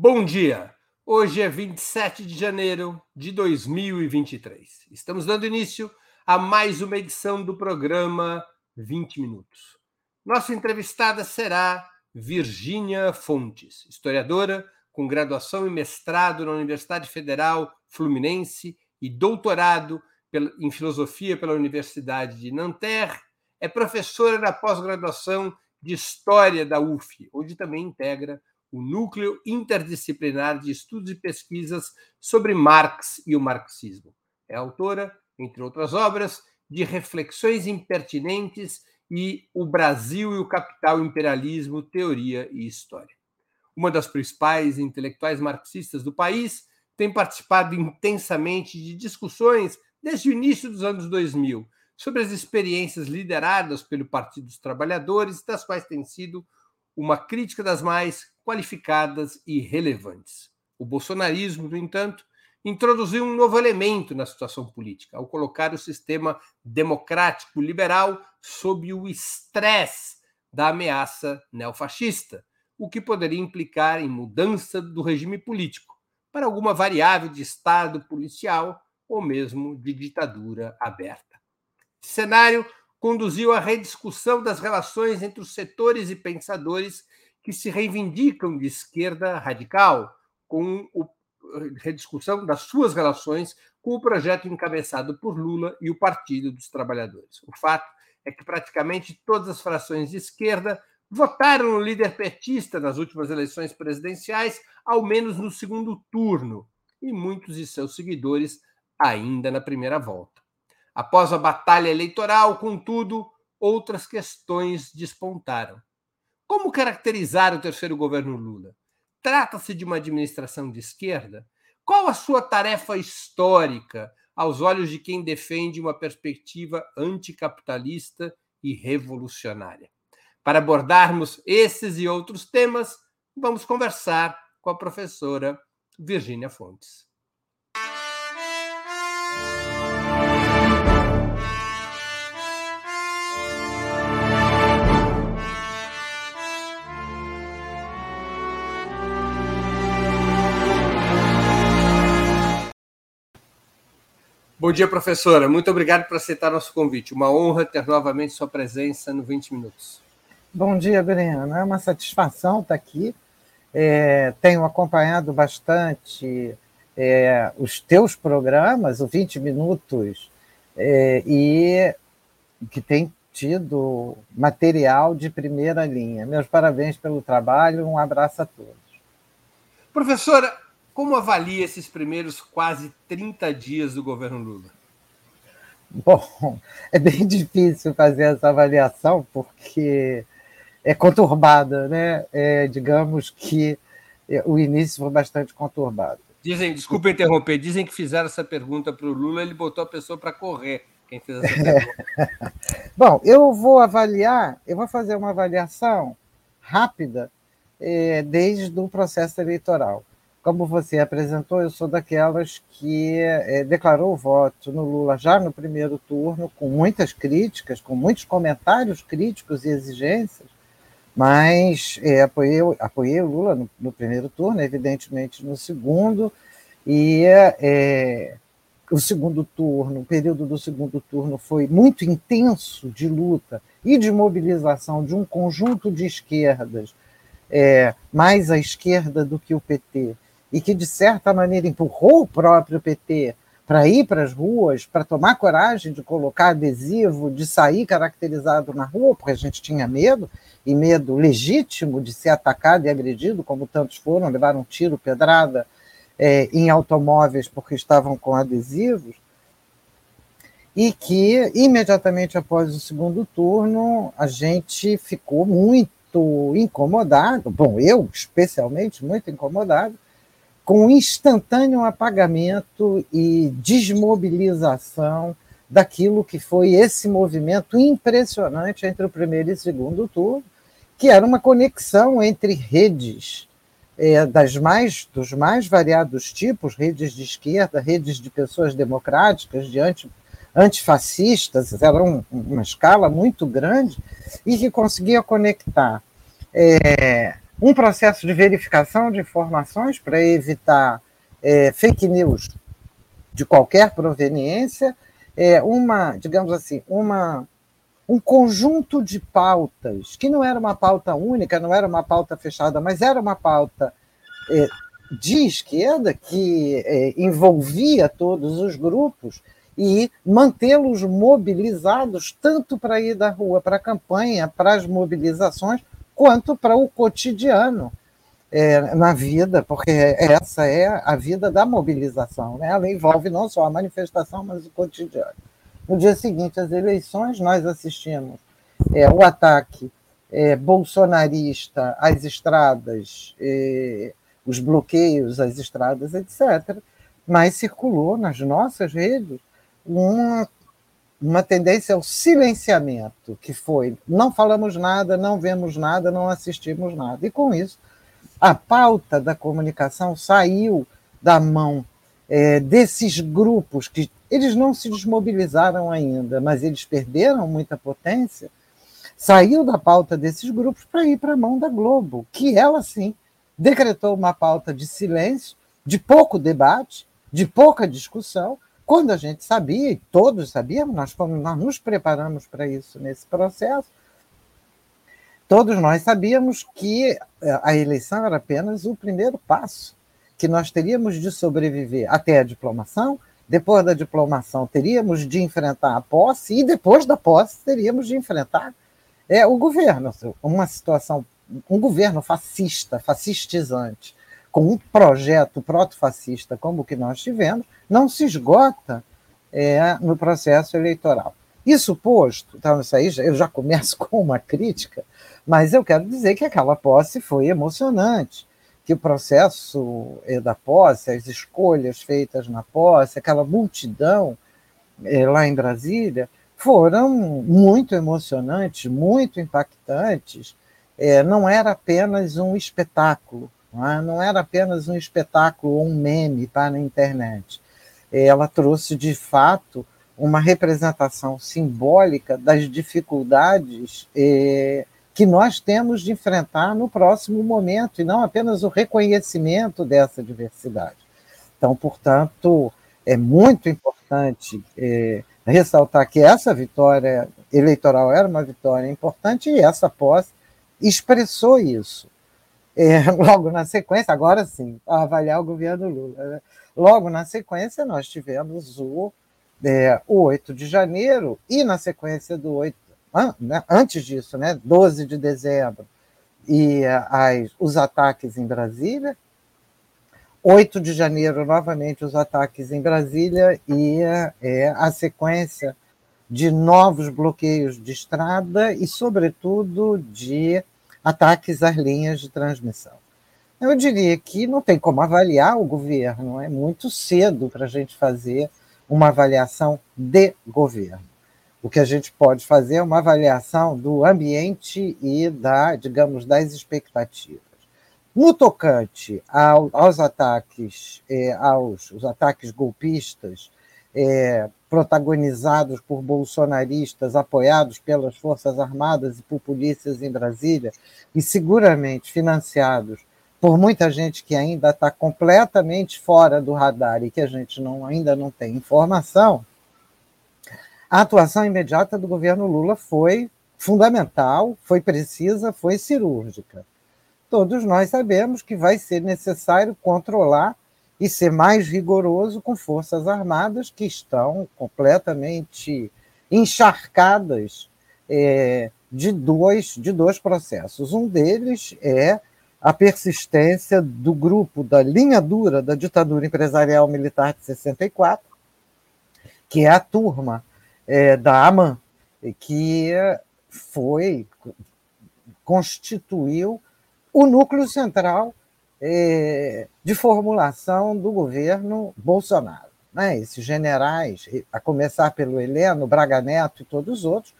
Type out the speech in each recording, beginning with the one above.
Bom dia! Hoje é 27 de janeiro de 2023. Estamos dando início a mais uma edição do programa 20 Minutos. Nossa entrevistada será Virgínia Fontes, historiadora com graduação e mestrado na Universidade Federal Fluminense e doutorado em filosofia pela Universidade de Nanterre. É professora da pós-graduação de História da UF, onde também integra o Núcleo Interdisciplinar de Estudos e Pesquisas sobre Marx e o Marxismo. É autora, entre outras obras, de Reflexões Impertinentes e O Brasil e o Capital Imperialismo, Teoria e História. Uma das principais intelectuais marxistas do país, tem participado intensamente de discussões desde o início dos anos 2000 sobre as experiências lideradas pelo Partido dos Trabalhadores, das quais tem sido uma crítica das mais qualificadas e relevantes. O bolsonarismo, no entanto, introduziu um novo elemento na situação política, ao colocar o sistema democrático liberal sob o estresse da ameaça neofascista, o que poderia implicar em mudança do regime político para alguma variável de Estado policial ou mesmo de ditadura aberta. Esse cenário conduziu à rediscussão das relações entre os setores e pensadores que se reivindicam de esquerda radical, com a rediscussão das suas relações com o projeto encabeçado por Lula e o Partido dos Trabalhadores. O fato é que praticamente todas as frações de esquerda votaram no líder petista nas últimas eleições presidenciais, ao menos no segundo turno, e muitos de seus seguidores ainda na primeira volta. Após a batalha eleitoral, contudo, outras questões despontaram. Como caracterizar o terceiro governo Lula? Trata-se de uma administração de esquerda? Qual a sua tarefa histórica aos olhos de quem defende uma perspectiva anticapitalista e revolucionária? Para abordarmos esses e outros temas, vamos conversar com a professora Virgínia Fontes. Bom dia, professora. Muito obrigado por aceitar nosso convite. Uma honra ter novamente sua presença no 20 Minutos. Bom dia, Breno. É uma satisfação estar aqui. É, tenho acompanhado bastante é, os teus programas, o 20 Minutos, é, e que tem tido material de primeira linha. Meus parabéns pelo trabalho, um abraço a todos. Professora, como avalia esses primeiros quase 30 dias do governo Lula? Bom, é bem difícil fazer essa avaliação, porque é conturbada, né? É, digamos que o início foi bastante conturbado. Dizem, desculpa interromper, dizem que fizeram essa pergunta para o Lula, ele botou a pessoa para correr. Quem fez essa pergunta? Bom, eu vou avaliar, eu vou fazer uma avaliação rápida é, desde o processo eleitoral. Como você apresentou, eu sou daquelas que é, declarou o voto no Lula já no primeiro turno, com muitas críticas, com muitos comentários críticos e exigências, mas é, apoiei, apoiei o Lula no, no, primeiro turno, evidentemente no segundo, e é, o segundo turno, o período do segundo turno foi muito intenso de luta e de mobilização de um conjunto de esquerdas, é, mais à esquerda do que o PT, e que, de certa maneira, empurrou o próprio PT para ir para as ruas, para tomar coragem de colocar adesivo, de sair caracterizado na rua, porque a gente tinha medo, e medo legítimo de ser atacado e agredido, como tantos foram, levaram um tiro, pedrada é, em automóveis porque estavam com adesivos, e que imediatamente após o segundo turno a gente ficou muito incomodado, bom, eu especialmente muito incomodado, com instantâneo apagamento e desmobilização daquilo que foi esse movimento impressionante entre o primeiro e segundo turno, que era uma conexão entre redes é, das mais, dos mais variados tipos, redes de esquerda, redes de pessoas democráticas, de anti, antifascistas, era um, uma escala muito grande, e que conseguia conectar é, um processo de verificação de informações para evitar é, fake news de qualquer proveniência, é, uma, digamos assim, uma, um conjunto de pautas, que não era uma pauta única, não era uma pauta fechada, mas era uma pauta é, de esquerda que é, envolvia todos os grupos e mantê-los mobilizados tanto para ir da rua para a campanha, para as mobilizações, quanto para o cotidiano é, na vida, porque essa é a vida da mobilização. Né? Ela envolve não só a manifestação, mas o cotidiano. No dia seguinte às eleições, nós assistimos é, o ataque é, bolsonarista às estradas, é, os bloqueios às estradas, etc. Mas circulou nas nossas redes uma, uma tendência ao silenciamento, que foi não falamos nada, não vemos nada, não assistimos nada. E com isso, a pauta da comunicação saiu da mão é, desses grupos que eles não se desmobilizaram ainda, mas eles perderam muita potência, saiu da pauta desses grupos para ir para a mão da Globo, que ela sim decretou uma pauta de silêncio, de pouco debate, de pouca discussão, quando a gente sabia, e todos sabíamos, nós, nós nos preparamos para isso nesse processo, todos nós sabíamos que eh, a eleição era apenas o primeiro passo, que nós teríamos de sobreviver até a diplomação, depois da diplomação teríamos de enfrentar a posse e depois da posse teríamos de enfrentar é, o governo, uma situação, um governo fascista, fascistizante, com um projeto proto-fascista como o que nós tivemos, não se esgota é, no processo eleitoral. Isso posto, então isso aí eu já começo com uma crítica, mas eu quero dizer que aquela posse foi emocionante, que o processo é, da posse, as escolhas feitas na posse, aquela multidão é, lá em Brasília, foram muito emocionantes, muito impactantes. É, não era apenas um espetáculo, não, é? não era apenas um espetáculo ou um meme para a internet. Ela trouxe, de fato, uma representação simbólica das dificuldades é, que nós temos de enfrentar no próximo momento, e não apenas o reconhecimento dessa diversidade. Então, portanto, é muito importante é, ressaltar que essa vitória eleitoral era uma vitória importante e essa posse expressou isso. É, logo na sequência, agora sim, avaliar o governo Lula. Né? Logo na sequência, nós tivemos o, é, o 8 de janeiro e na sequência do 8 né, antes disso, né, 12 de dezembro, e as, os ataques em Brasília. 8 de janeiro, novamente, os ataques em Brasília e é, a sequência de novos bloqueios de estrada e, sobretudo, de ataques às linhas de transmissão. Eu diria que não tem como avaliar o governo, é muito cedo para a gente fazer uma avaliação de governo. O que a gente pode fazer é uma avaliação do ambiente e da, digamos, das expectativas. No tocante ao, aos ataques, é, aos os ataques golpistas, é, protagonizados por bolsonaristas, apoiados pelas Forças Armadas e por polícias em Brasília, e seguramente financiados por muita gente que ainda está completamente fora do radar e que a gente não, ainda não tem informação, a atuação imediata do governo Lula foi fundamental, foi precisa, foi cirúrgica. Todos nós sabemos que vai ser necessário controlar e ser mais rigoroso com forças armadas que estão completamente encharcadas é, de, dois, de dois processos. Um deles é a persistência do grupo da linha dura da ditadura empresarial militar de 64, que é a turma é, da AMAN, que foi, constituiu o núcleo central é, de formulação do governo Bolsonaro. Né? Esses generais, a começar pelo Heleno, Braga Neto e todos os outros,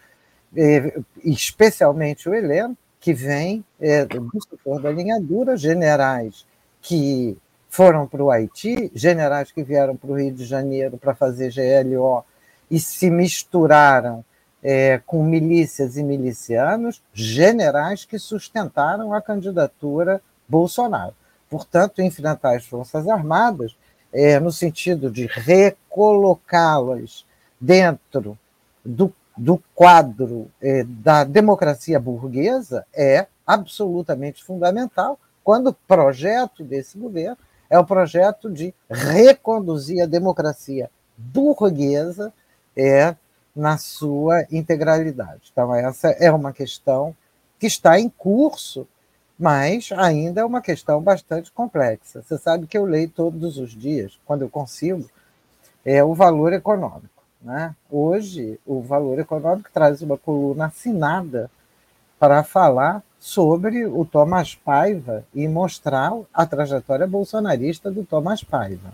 é, especialmente o Heleno, que vem é, do setor da linha dura, generais que foram para o Haiti, generais que vieram para o Rio de Janeiro para fazer GLO e se misturaram é, com milícias e milicianos, generais que sustentaram a candidatura Bolsonaro. Portanto, enfrentar as Forças Armadas, é, no sentido de recolocá-las dentro do, do quadro é, da democracia burguesa, é absolutamente fundamental, quando o projeto desse governo é o projeto de reconduzir a democracia burguesa é, na sua integralidade. Então, essa é uma questão que está em curso, mas ainda é uma questão bastante complexa. Você sabe que eu leio todos os dias, quando eu consigo, é o valor econômico. Né? Hoje, o valor econômico traz uma coluna assinada para falar sobre o Thomas Paiva e mostrar a trajetória bolsonarista do Thomas Paiva,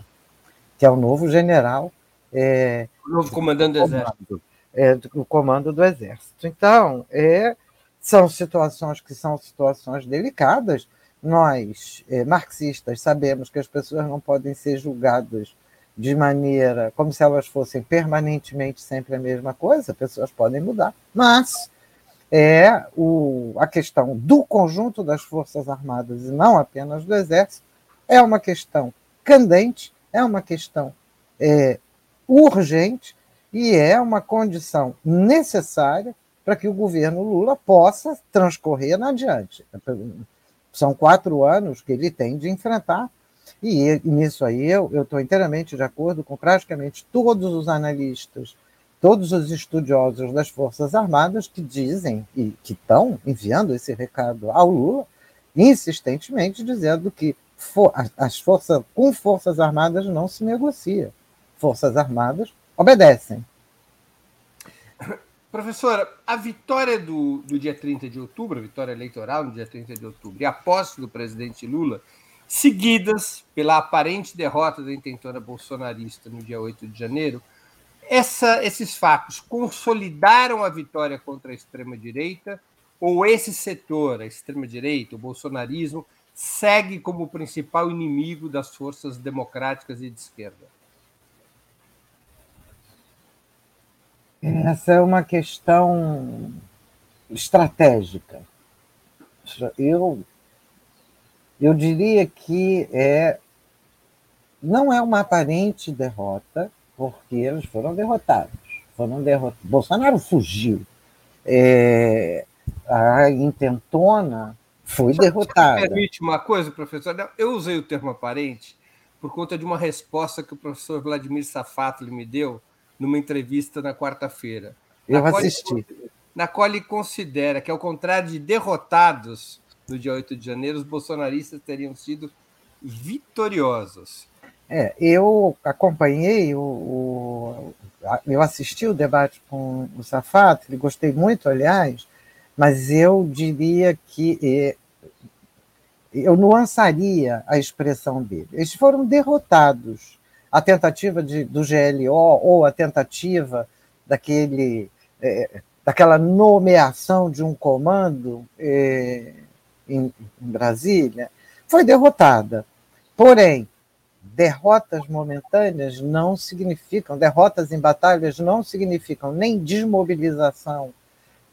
que é o novo general. É, o novo comandante do, do Exército. É, do comando do Exército. Então, é, são situações que são situações delicadas. Nós, é, marxistas, sabemos que as pessoas não podem ser julgadas de maneira como se elas fossem permanentemente sempre a mesma coisa, pessoas podem mudar, mas é o, a questão do conjunto das Forças Armadas e não apenas do Exército, é uma questão candente, é uma questão é, urgente e é uma condição necessária para que o governo Lula possa transcorrer adiante. São quatro anos que ele tem de enfrentar, e nisso aí eu estou inteiramente de acordo com praticamente todos os analistas todos os estudiosos das Forças Armadas que dizem e que estão enviando esse recado ao Lula insistentemente dizendo que for, as forças com Forças Armadas não se negocia. Forças Armadas obedecem. Professora, a vitória do, do dia 30 de outubro, a vitória eleitoral no dia 30 de outubro, e a posse do presidente Lula, seguidas pela aparente derrota da intentona bolsonarista no dia 8 de janeiro, essa, esses fatos consolidaram a vitória contra a extrema-direita ou esse setor, a extrema-direita, o bolsonarismo, segue como principal inimigo das forças democráticas e de esquerda? Essa é uma questão estratégica. Eu, eu diria que é, não é uma aparente derrota, porque eles foram derrotados. Foram derrotados. Bolsonaro fugiu. É, a intentona foi Só derrotada. Me permite uma coisa, professor? Eu usei o termo aparente por conta de uma resposta que o professor Vladimir Safatli me deu numa entrevista na quarta-feira. Eu assisti. Ele, na qual ele considera que, ao contrário de derrotados no dia 8 de janeiro, os bolsonaristas teriam sido vitoriosos. É, eu acompanhei o, o, eu assisti o debate com o Safato, ele gostei muito, aliás, mas eu diria que é, eu nuançaria a expressão dele. Eles foram derrotados. A tentativa de, do GLO ou a tentativa daquele, é, daquela nomeação de um comando é, em, em Brasília foi derrotada. Porém, derrotas momentâneas não significam, derrotas em batalhas não significam nem desmobilização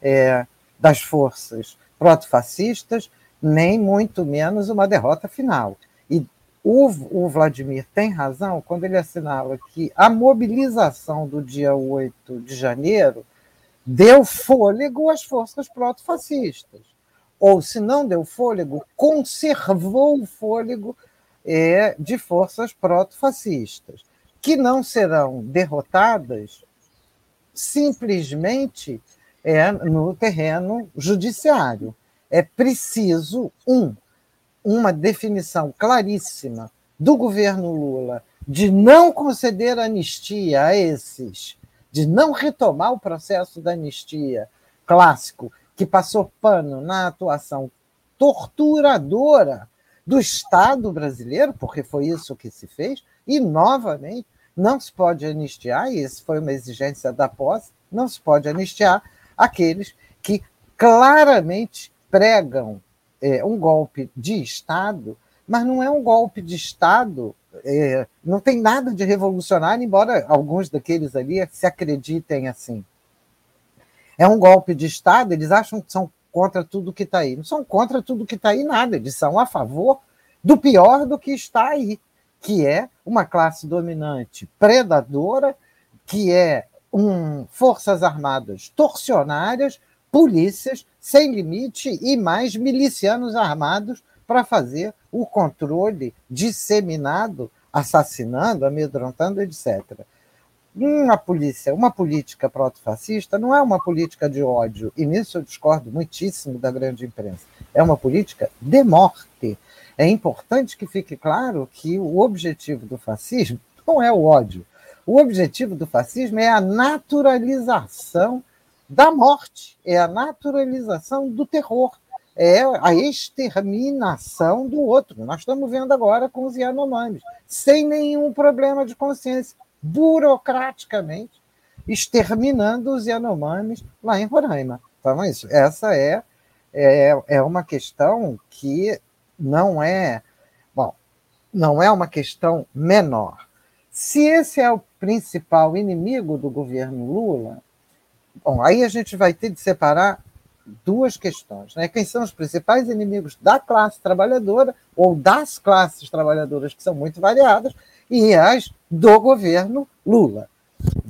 é, das forças protofascistas, nem muito menos uma derrota final. E o, o Vladimir tem razão quando ele assinala que a mobilização do dia 8 de janeiro deu fôlego às forças protofascistas. Ou, se não deu fôlego, conservou o fôlego é, de forças proto-fascistas, que não serão derrotadas simplesmente é, no terreno judiciário. É preciso, um, uma definição claríssima do governo Lula de não conceder anistia a esses, de não retomar o processo da anistia clássico, que passou pano na atuação torturadora do Estado brasileiro, porque foi isso que se fez, e, novamente, não se pode anistiar, e isso foi uma exigência da posse, não se pode anistiar aqueles que claramente pregam é, um golpe de Estado, mas não é um golpe de Estado, é, não tem nada de revolucionário, embora alguns daqueles ali se acreditem assim. É um golpe de Estado, eles acham que são contra tudo que está aí. Não são contra tudo que está aí, nada. Eles são a favor do pior do que está aí, que é uma classe dominante predadora, que é um, forças armadas torcionárias, polícias sem limite e mais milicianos armados para fazer o controle disseminado, assassinando, amedrontando, etc. Uma polícia, uma política proto-fascista não é uma política de ódio, e nisso eu discordo muitíssimo da grande imprensa. É uma política de morte. É importante que fique claro que o objetivo do fascismo não é o ódio. O objetivo do fascismo é a naturalização da morte, é a naturalização do terror, é a exterminação do outro. Nós estamos vendo agora com os Yanomamis, sem nenhum problema de consciência, burocraticamente, exterminando os Yanomamis lá em Roraima. Então, isso, essa é, é, é uma questão que não é, bom, não é uma questão menor. Se esse é o principal inimigo do governo Lula, bom, aí a gente vai ter de separar duas questões. Né? Quem são os principais inimigos da classe trabalhadora ou das classes trabalhadoras, que são muito variadas, e as do governo Lula.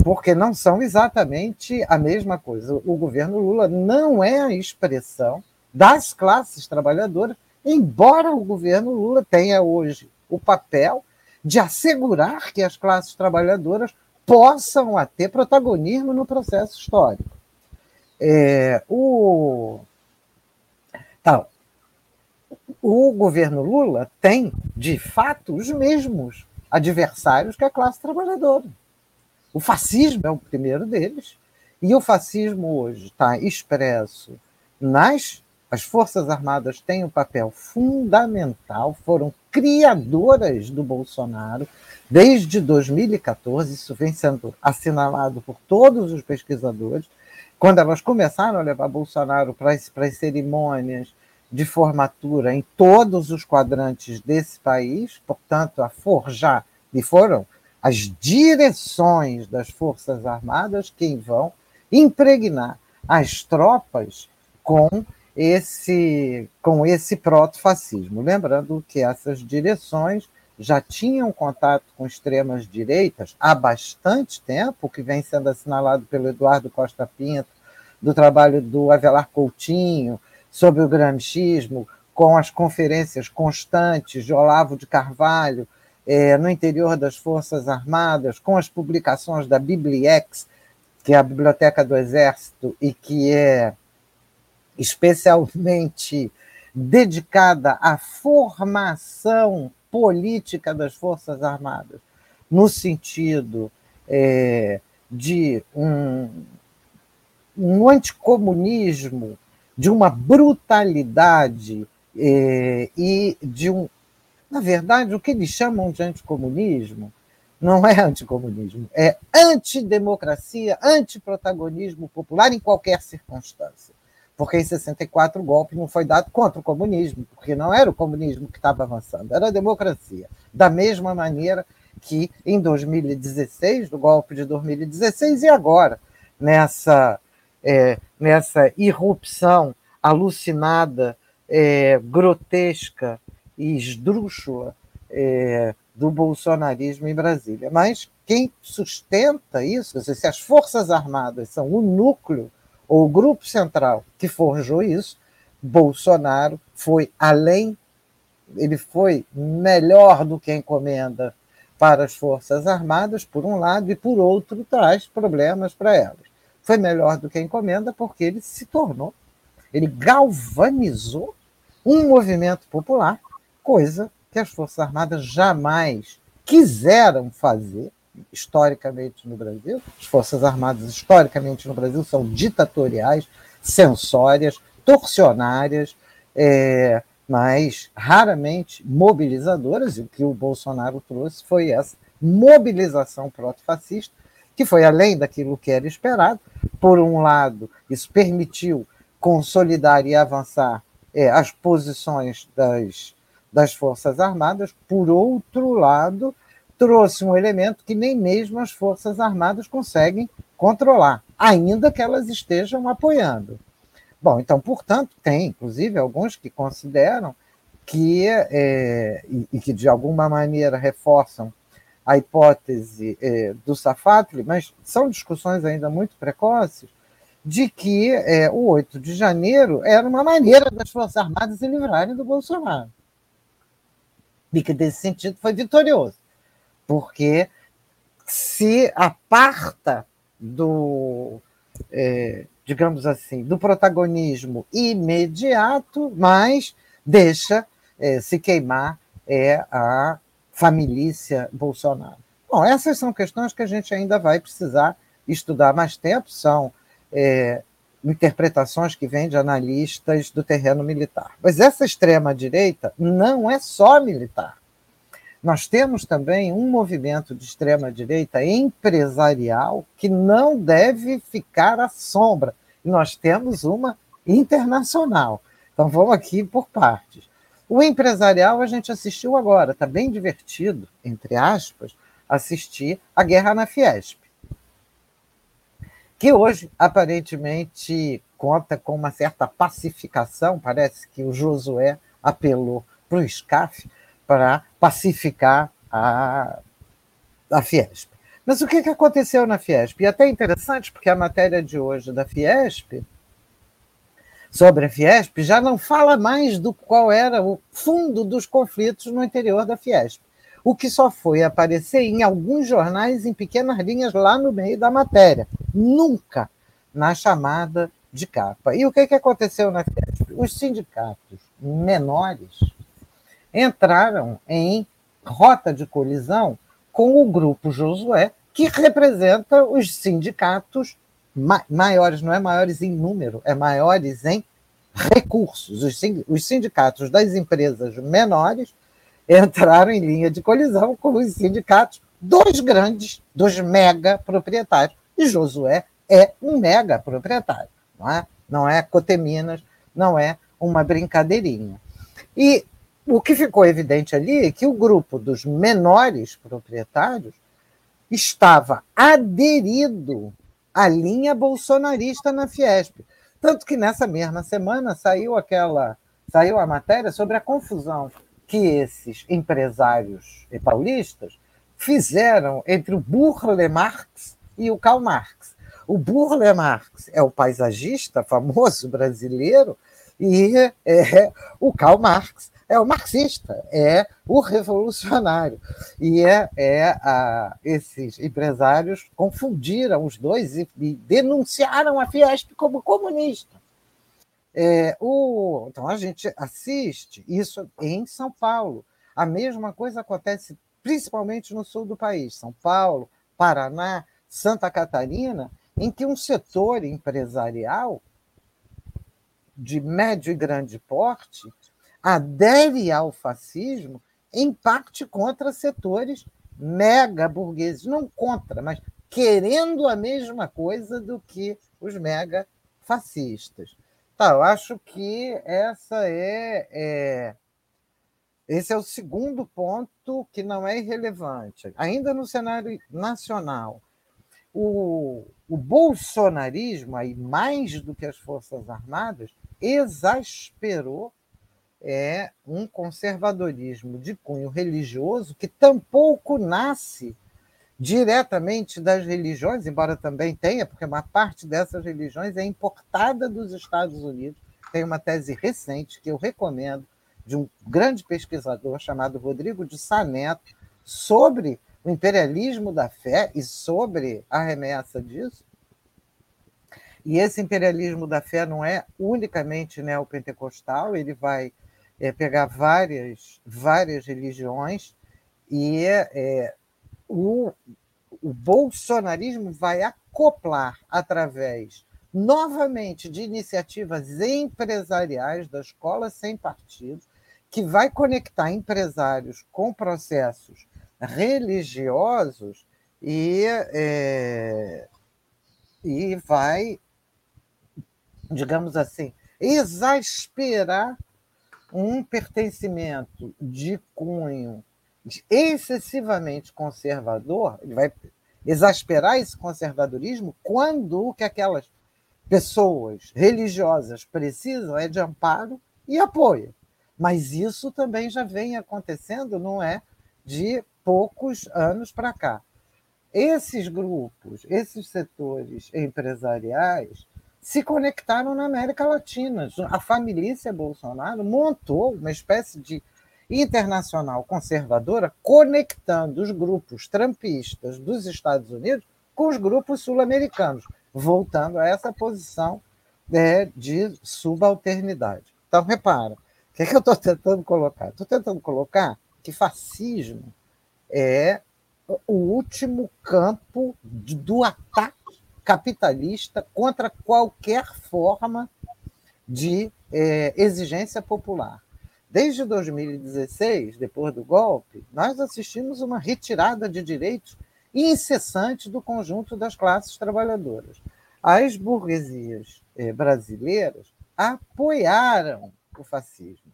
Porque não são exatamente a mesma coisa. O governo Lula não é a expressão das classes trabalhadoras, embora o governo Lula tenha hoje o papel de assegurar que as classes trabalhadoras possam ter protagonismo no processo histórico. É, o, então, o governo Lula tem, de fato, os mesmos adversários que a classe trabalhadora. O fascismo é o primeiro deles, e o fascismo hoje está expresso nas as Forças Armadas têm um papel fundamental, foram criadoras do Bolsonaro desde 2014, isso vem sendo assinalado por todos os pesquisadores. Quando elas começaram a levar Bolsonaro para as cerimônias de formatura em todos os quadrantes desse país, portanto, a forjar, e foram as direções das Forças Armadas quem vão impregnar as tropas com esse com esse proto-fascismo. Lembrando que essas direções já tinham contato com extremas direitas há bastante tempo, que vem sendo assinalado pelo Eduardo Costa Pinto, do trabalho do Avelar Coutinho sobre o gramscismo, com as conferências constantes de Olavo de Carvalho é, no interior das Forças Armadas, com as publicações da Bibliex, que é a Biblioteca do Exército e que é especialmente dedicada à formação política das Forças Armadas, no sentido é, de um, um anticomunismo, de uma brutalidade é, e de um. Na verdade, o que eles chamam de anticomunismo não é anticomunismo, é antidemocracia, antiprotagonismo popular em qualquer circunstância porque em 64 o golpe não foi dado contra o comunismo, porque não era o comunismo que estava avançando, era a democracia. Da mesma maneira que em 2016, do golpe de 2016, e agora, nessa, é, nessa irrupção alucinada, é, grotesca e esdrúxula é, do bolsonarismo em Brasília. Mas quem sustenta isso, se as Forças Armadas são o núcleo o grupo central que forjou isso, Bolsonaro foi além, ele foi melhor do que a encomenda para as Forças Armadas, por um lado, e por outro, traz problemas para elas. Foi melhor do que a encomenda porque ele se tornou, ele galvanizou um movimento popular, coisa que as Forças Armadas jamais quiseram fazer historicamente no Brasil. As Forças Armadas, historicamente no Brasil, são ditatoriais, censórias, torcionárias, é, mas raramente mobilizadoras. E o que o Bolsonaro trouxe foi essa mobilização proto-fascista, que foi além daquilo que era esperado. Por um lado, isso permitiu consolidar e avançar é, as posições das, das Forças Armadas, por outro lado, trouxe um elemento que nem mesmo as Forças Armadas conseguem controlar, ainda que elas estejam apoiando. Bom, então, portanto, tem, inclusive, alguns que consideram que, é, e, e, que de alguma maneira reforçam a hipótese é, do Safatli, mas são discussões ainda muito precoces, de que é, o 8 de janeiro era uma maneira das Forças Armadas se livrarem do Bolsonaro. E que, nesse sentido, foi vitorioso, porque se aparta do, é, digamos assim, do protagonismo imediato, mas deixa se queimar é a família Bolsonaro. Bom, essas são questões que a gente ainda vai precisar estudar mais tempo, são é, interpretações que vêm de analistas do terreno militar. Mas essa extrema-direita não é só militar. Nós temos também um movimento de extrema-direita empresarial que não deve ficar à sombra. Nós temos uma internacional. Então vamos aqui por partes. O empresarial a gente assistiu agora, está bem divertido, entre aspas, assistir a guerra na Fiesp, que hoje aparentemente conta com uma certa pacificação, parece que o Josué apelou para o SCAF para pacificar a, a Fiesp. Mas o que, aconteceu na Fiesp? E é até interessante, porque a matéria de hoje da Fiesp sobre a Fiesp já não fala mais do qual era o fundo dos conflitos no interior da Fiesp, o que só foi aparecer em alguns jornais em pequenas linhas lá no meio da matéria, nunca na chamada de capa. E o que, que aconteceu na Fiesp? Os sindicatos menores entraram em rota de colisão com o grupo Josué, que representa os sindicatos maiores, não é maiores em número, é maiores em recursos. Os sindicatos das empresas menores entraram em linha de colisão com os sindicatos dos grandes, dos mega proprietários. E Josué é um mega proprietário, não é? Não é Coteminas, não é uma brincadeirinha. E o que ficou evidente ali é que o grupo dos menores proprietários estava aderido à linha bolsonarista na Fiesp. Tanto que nessa mesma semana saiu aquela saiu a matéria sobre a confusão que esses empresários paulistas fizeram entre o Burle Marx e o Karl Marx. O Burle Marx é o paisagista famoso brasileiro e é, o Karl Marx é o marxista, é o revolucionário. E é, é a, esses empresários confundiram os dois e, e denunciaram a Fiesp como comunista. É, o, então a gente assiste isso em São Paulo. A mesma coisa acontece principalmente no sul do país, São Paulo, Paraná, Santa Catarina, em que um setor empresarial de médio e grande porte adere ao fascismo, em parte contra setores mega burgueses, não contra, mas querendo a mesma coisa do que os mega fascistas. Tá, eu acho que essa é, é esse é o segundo ponto que não é irrelevante. Ainda no cenário nacional, o, o bolsonarismo, aí mais do que as Forças Armadas, exasperou é um conservadorismo de cunho religioso que tampouco nasce diretamente das religiões, embora também tenha, porque uma parte dessas religiões é importada dos Estados Unidos. Tem uma tese recente que eu recomendo, de um grande pesquisador chamado Rodrigo de Saneto, sobre o imperialismo da fé e sobre a remessa disso. E esse imperialismo da fé não é unicamente neopentecostal, ele vai é, pegar várias, várias religiões e é, o, o bolsonarismo vai acoplar através novamente de iniciativas empresariais da escola sem partido, que vai conectar empresários com processos religiosos e, é, e vai, digamos assim, exasperar um pertencimento de cunho excessivamente conservador, ele vai exasperar esse conservadorismo quando o que aquelas pessoas religiosas precisam é de amparo e apoio. Mas isso também já vem acontecendo, não é de poucos anos para cá. Esses grupos, esses setores empresariais se conectaram na América Latina. A família Bolsonaro montou uma espécie de internacional conservadora conectando os grupos trampistas dos Estados Unidos com os grupos sul-americanos, voltando a essa posição né, de subalternidade. Então, repara, o que, é que eu estou tentando colocar? Estou tentando colocar que fascismo é o último campo do ataque capitalista contra qualquer forma de é, exigência popular. Desde 2016, depois do golpe, nós assistimos uma retirada de direitos incessante do conjunto das classes trabalhadoras. As burguesias eh, brasileiras apoiaram o fascismo,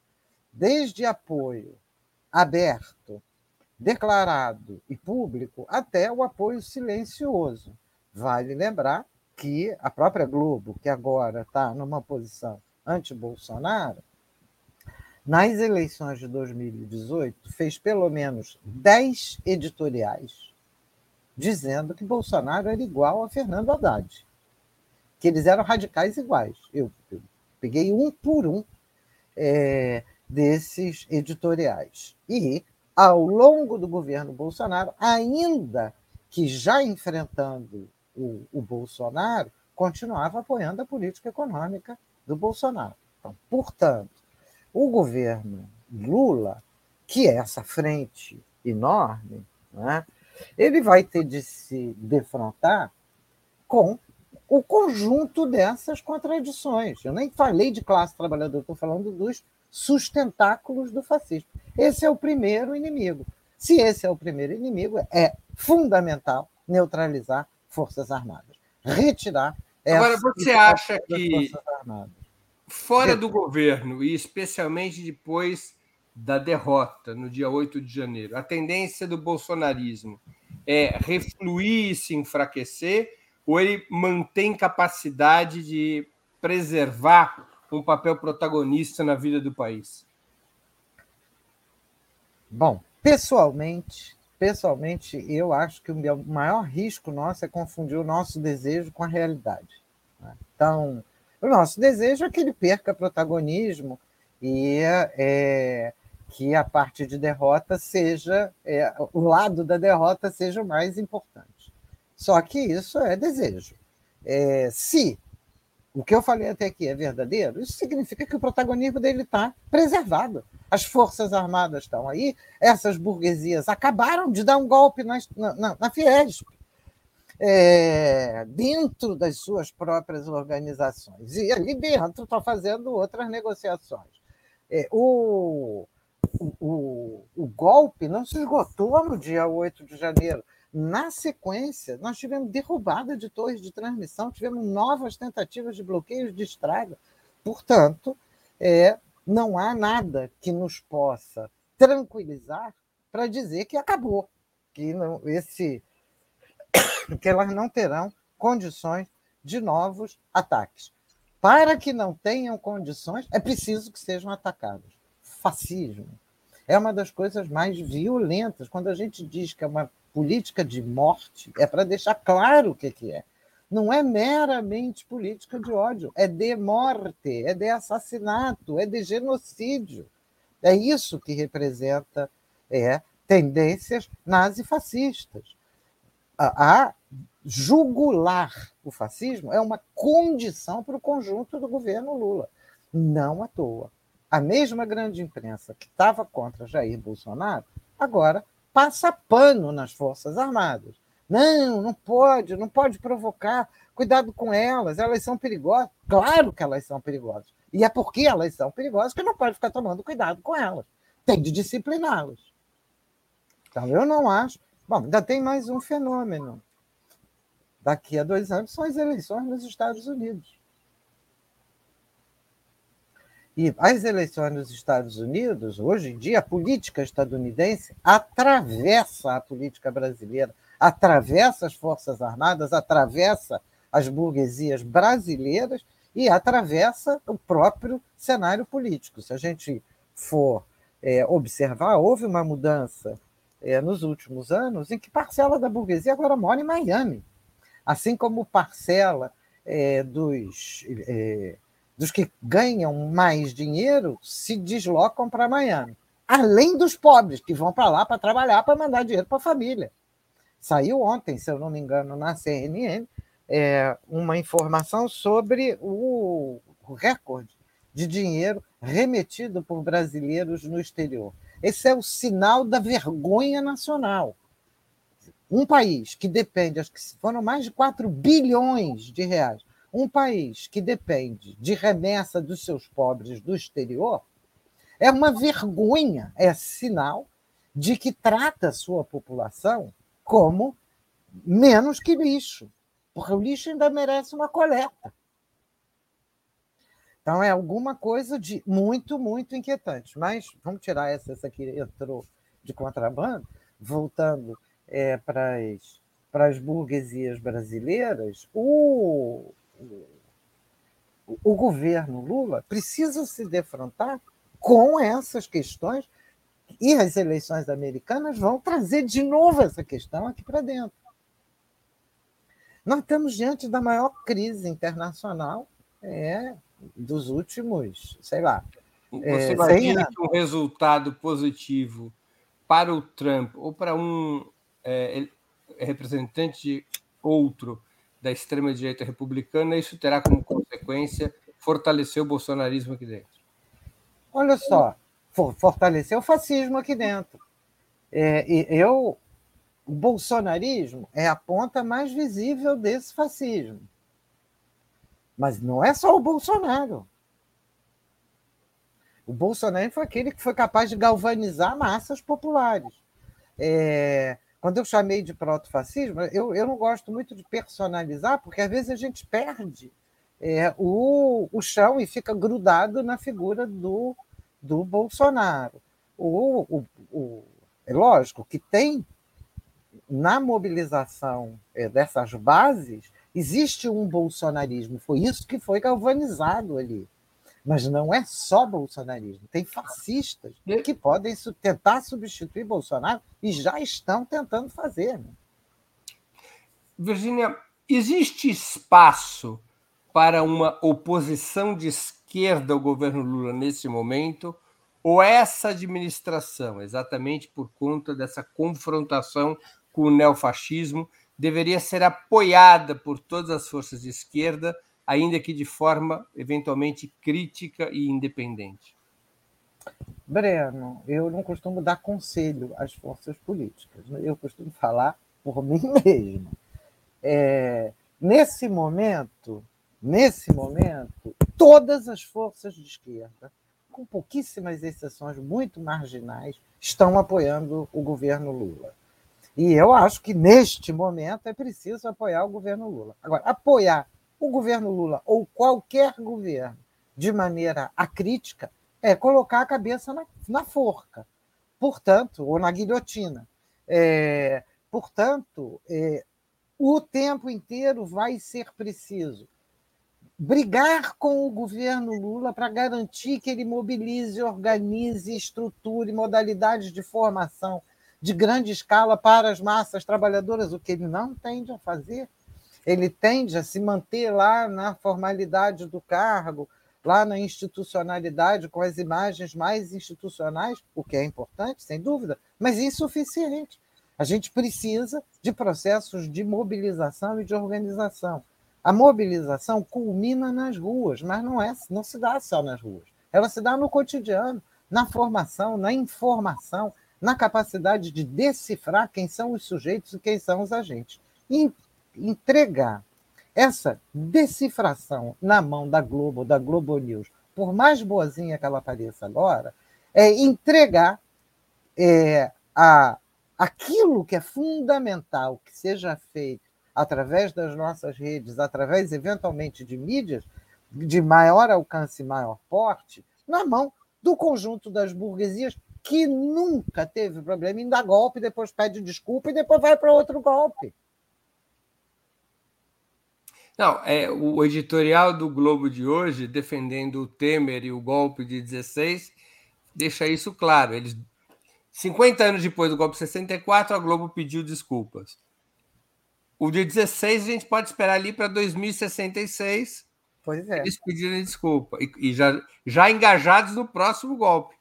desde apoio aberto, declarado e público, até o apoio silencioso. Vale lembrar que a própria Globo, que agora está numa posição anti-Bolsonaro, nas eleições de 2018, fez pelo menos 10 editoriais dizendo que Bolsonaro era igual a Fernando Haddad, que eles eram radicais iguais. Eu, eu peguei um por um é, desses editoriais. E, ao longo do governo Bolsonaro, ainda que já enfrentando o, o Bolsonaro, continuava apoiando a política econômica do Bolsonaro. Então, portanto, o governo Lula, que é essa frente enorme, né, ele vai ter de se defrontar com o conjunto dessas contradições. Eu nem falei de classe trabalhadora, estou falando dos sustentáculos do fascismo. Esse é o primeiro inimigo. Se esse é o primeiro inimigo, é fundamental neutralizar Forças Armadas. Retirar. Agora, você acha que fora do governo, e especialmente depois da derrota no dia 8 de janeiro, a tendência do bolsonarismo é refluir e se enfraquecer, ou ele mantém capacidade de preservar um papel protagonista na vida do país? Bom, pessoalmente, pessoalmente, eu acho que o maior risco nosso é confundir o nosso desejo com a realidade. Né? Então, o nosso desejo é que ele perca protagonismo e é, que a parte de derrota seja, é, o lado da derrota seja o mais importante. Só que isso é desejo. É, se o que eu falei até aqui é verdadeiro, isso significa que o protagonismo dele está preservado. As Forças Armadas estão aí, essas burguesias acabaram de dar um golpe na, na, na Fiesp é, dentro das suas próprias organizações. E ali dentro estão fazendo outras negociações. É, o, o, o, golpe não se esgotou no dia 8 de janeiro. Na sequência, nós tivemos derrubada de torres de transmissão, tivemos novas tentativas de bloqueios de estrada. Portanto, é, não há nada que nos possa tranquilizar para dizer que acabou, que não, esse que elas não terão condições de novos ataques. Para que não tenham condições, é preciso que sejam atacados. Fascismo é uma das coisas mais violentas. Quando a gente diz que é uma política de morte, é para deixar claro o que, que é. Não é meramente política de ódio, é de morte, é de assassinato, é de genocídio. É isso que representa é, tendências nazifascistas a, jugular o fascismo é uma condição para o conjunto do governo Lula. Não à toa. A mesma grande imprensa que estava contra Jair Bolsonaro, agora passa pano nas Forças Armadas. Não, não pode, não pode provocar. Cuidado com elas, elas são perigosas. Claro que elas são perigosas. E é porque elas são perigosas que não pode ficar tomando cuidado com elas. Tem de discipliná-las. Então, eu não acho Bom, ainda tem mais um fenômeno. Daqui a dois anos são as eleições nos Estados Unidos. E as eleições nos Estados Unidos, hoje em dia, a política estadunidense atravessa a política brasileira, atravessa as Forças Armadas, atravessa as burguesias brasileiras e atravessa o próprio cenário político. Se a gente for é, observar, houve uma mudança é, nos últimos anos em que parcela da burguesia agora mora em Miami, assim como parcela é, dos é, dos que ganham mais dinheiro se deslocam para Miami. Além dos pobres, que vão para lá para trabalhar, para mandar dinheiro para a família. Saiu ontem, se eu não me engano, na CNN, é, uma informação sobre o, o recorde de dinheiro remetido por brasileiros no exterior. Esse é o sinal da vergonha nacional. Um país que depende, acho que foram mais de 4 bilhões de reais um país que depende de remessa dos seus pobres do exterior é uma vergonha, é sinal de que trata a sua população como menos que lixo, porque o lixo ainda merece uma coleta. Então é alguma coisa de muito, muito inquietante. Mas vamos tirar essa, essa que entrou de contrabando, voltando é, para as para as burguesias brasileiras, o, o governo Lula precisa se defrontar com essas questões e as eleições americanas vão trazer de novo essa questão aqui para dentro. Nós estamos diante da maior crise internacional é, dos últimos, sei lá. Você é, imagina que um resultado positivo para o Trump ou para um é, representante outro da extrema-direita republicana, isso terá como consequência fortalecer o bolsonarismo aqui dentro. Olha só, fortalecer o fascismo aqui dentro. É, eu, o bolsonarismo é a ponta mais visível desse fascismo. Mas não é só o Bolsonaro. O Bolsonaro foi aquele que foi capaz de galvanizar massas populares. É, quando eu chamei de proto-fascismo, eu, eu não gosto muito de personalizar, porque às vezes a gente perde é, o, o chão e fica grudado na figura do, do Bolsonaro. O, o, o, é lógico que tem na mobilização é, dessas bases existe um bolsonarismo, foi isso que foi galvanizado ali. Mas não é só bolsonarismo, tem fascistas que podem tentar substituir Bolsonaro e já estão tentando fazer. Né? Virginia, existe espaço para uma oposição de esquerda ao governo Lula nesse momento? Ou essa administração, exatamente por conta dessa confrontação com o neofascismo, deveria ser apoiada por todas as forças de esquerda ainda que de forma eventualmente crítica e independente? Breno, eu não costumo dar conselho às forças políticas, né? eu costumo falar por mim mesmo. É, nesse momento, nesse momento, todas as forças de esquerda, com pouquíssimas exceções muito marginais, estão apoiando o governo Lula. E eu acho que neste momento é preciso apoiar o governo Lula. Agora, apoiar o governo Lula ou qualquer governo de maneira acrítica é colocar a cabeça na, na forca, portanto, ou na guilhotina. É, portanto, é, o tempo inteiro vai ser preciso brigar com o governo Lula para garantir que ele mobilize, organize, estruture modalidades de formação de grande escala para as massas trabalhadoras, o que ele não tende a fazer ele tende a se manter lá na formalidade do cargo, lá na institucionalidade, com as imagens mais institucionais, o que é importante, sem dúvida, mas insuficiente. A gente precisa de processos de mobilização e de organização. A mobilização culmina nas ruas, mas não, é, não se dá só nas ruas. Ela se dá no cotidiano, na formação, na informação, na capacidade de decifrar quem são os sujeitos e quem são os agentes. E entregar essa decifração na mão da Globo, da Globo News, por mais boazinha que ela pareça agora, é entregar é, a, aquilo que é fundamental que seja feito através das nossas redes, através eventualmente de mídias de maior alcance, maior porte, na mão do conjunto das burguesias que nunca teve problema em dar golpe, depois pede desculpa e depois vai para outro golpe. Não, é o editorial do Globo de hoje, defendendo o Temer e o golpe de 16, deixa isso claro. Eles 50 anos depois do golpe de 64, a Globo pediu desculpas. O de 16 a gente pode esperar ali para 2066. Pois é. Eles pedirem desculpa. E, e, já, já engajados no próximo golpe.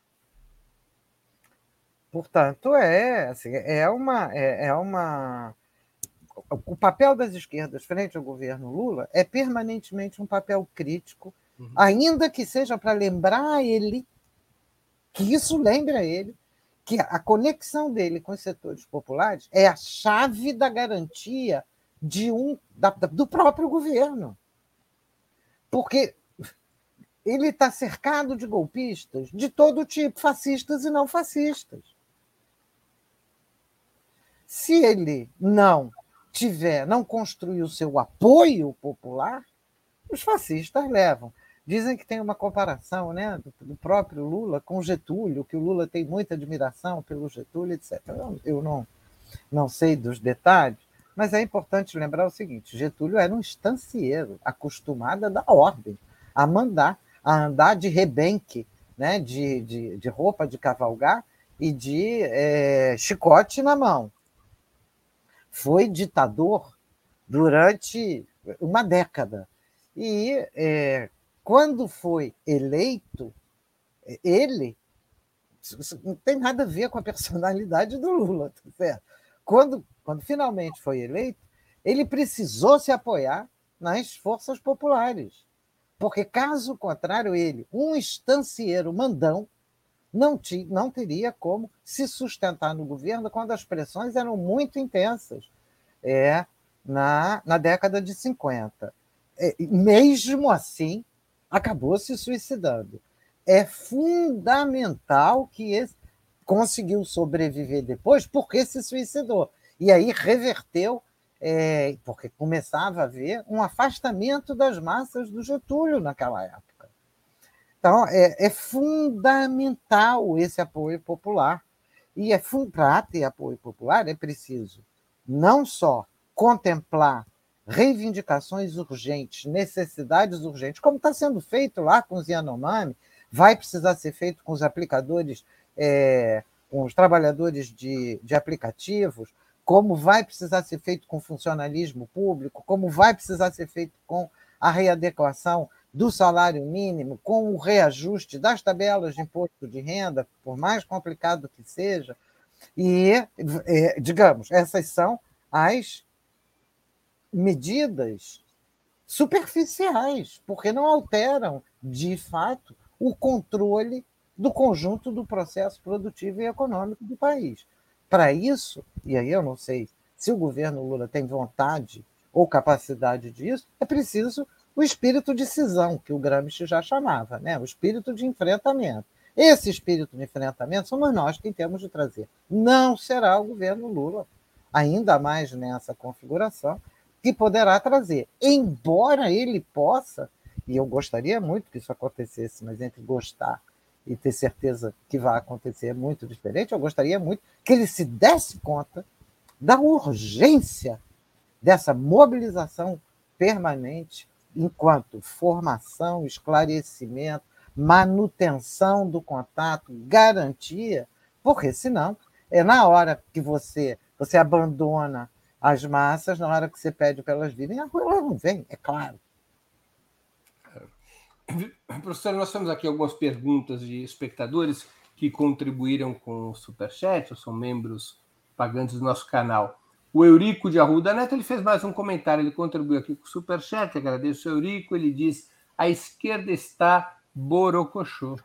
Portanto, é, assim, é uma. É, é uma o papel das esquerdas frente ao governo Lula é permanentemente um papel crítico, uhum. ainda que seja para lembrar a ele, que isso lembre a ele, que a conexão dele com os setores populares é a chave da garantia de um da, do próprio governo. Porque ele está cercado de golpistas de todo tipo, fascistas e não fascistas. Se ele não tiver, não construir o seu apoio popular, os fascistas levam. Dizem que tem uma comparação né, do, do, próprio Lula com Getúlio, que o Lula tem muita admiração pelo Getúlio, etc. Eu, eu não, não sei dos detalhes, mas é importante lembrar o seguinte: Getúlio era um estancieiro, acostumado a dar ordem, a mandar, a andar de rebenque, né, de, de, de roupa de cavalgar e de é, chicote na mão. Foi ditador durante uma década. E é, quando foi eleito, ele não tem nada a ver com a personalidade do Lula, tá certo? Quando, quando finalmente foi eleito, ele precisou se apoiar nas forças populares. Porque, caso contrário, ele, um estancieiro mandão, não, não teria como se sustentar no governo quando as pressões eram muito intensas é, na, na década de 50. É, mesmo assim, acabou se suicidando. É fundamental que esse conseguiu sobreviver depois porque se suicidou. E aí reverteu, é, porque começava a haver um afastamento das massas do Getúlio naquela época. Então, é, é fundamental esse apoio popular. E é para ter apoio popular é preciso não só contemplar reivindicações urgentes, necessidades urgentes, como está sendo feito lá com os Yanomami, vai precisar ser feito com os aplicadores, é, com os trabalhadores de, de aplicativos, como vai precisar ser feito com funcionalismo público, como vai precisar ser feito com a readequação do salário mínimo, com o reajuste das tabelas de imposto de renda, por mais complicado que seja. E, é, digamos, essas são as medidas superficiais, porque não alteram, de fato, o controle do conjunto do processo produtivo e econômico do país. Para isso, e aí eu não sei se o governo Lula tem vontade ou capacidade disso, é preciso o espírito de cisão, que o Gramsci já chamava, né? o espírito de enfrentamento. Esse espírito de enfrentamento somos nós quem temos de trazer. Não será o governo Lula, ainda mais nessa configuração, que poderá trazer. Embora ele possa, e eu gostaria muito que isso acontecesse, mas entre gostar e ter certeza que vai acontecer é muito diferente, eu gostaria muito que ele se desse conta da urgência dessa mobilização permanente enquanto formação, esclarecimento, manutenção do contato, garantia, porque senão é na hora que você você abandona as massas, na hora que você pede para elas virem, a rua não vem, é claro. Professor, nós temos aqui algumas perguntas de espectadores que contribuíram com o Superchat, ou são membros pagantes do nosso canal. O Eurico de Arruda Neto ele fez mais um comentário, ele contribuiu aqui com o Superchat, agradeço o Eurico, ele diz, a esquerda está borocochô.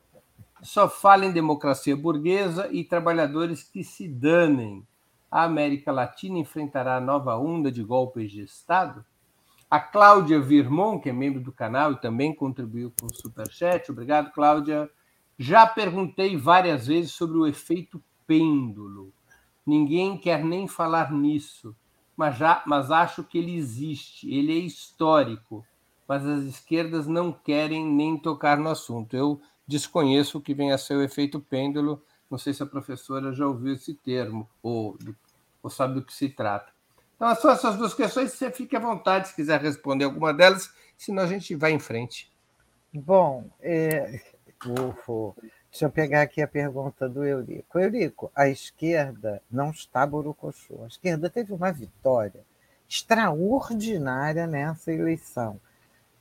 Só fala em democracia burguesa e trabalhadores que se danem a América Latina enfrentará a nova onda de golpes de Estado? A Cláudia Virmon, que é membro do canal e também contribuiu com o Superchat, obrigado, Cláudia. Já perguntei várias vezes sobre o efeito pêndulo. Ninguém quer nem falar nisso, mas, já, mas acho que ele existe, ele é histórico, mas as esquerdas não querem nem tocar no assunto. Eu desconheço o que vem a ser o efeito pêndulo. Não sei se a professora já ouviu esse termo ou, ou sabe do que se trata. Então, são essas duas questões. Você fique à vontade se quiser responder alguma delas, senão a gente vai em frente. Bom, é, ufo, deixa eu pegar aqui a pergunta do Eurico. Eurico, a esquerda não está borocochô. A esquerda teve uma vitória extraordinária nessa eleição,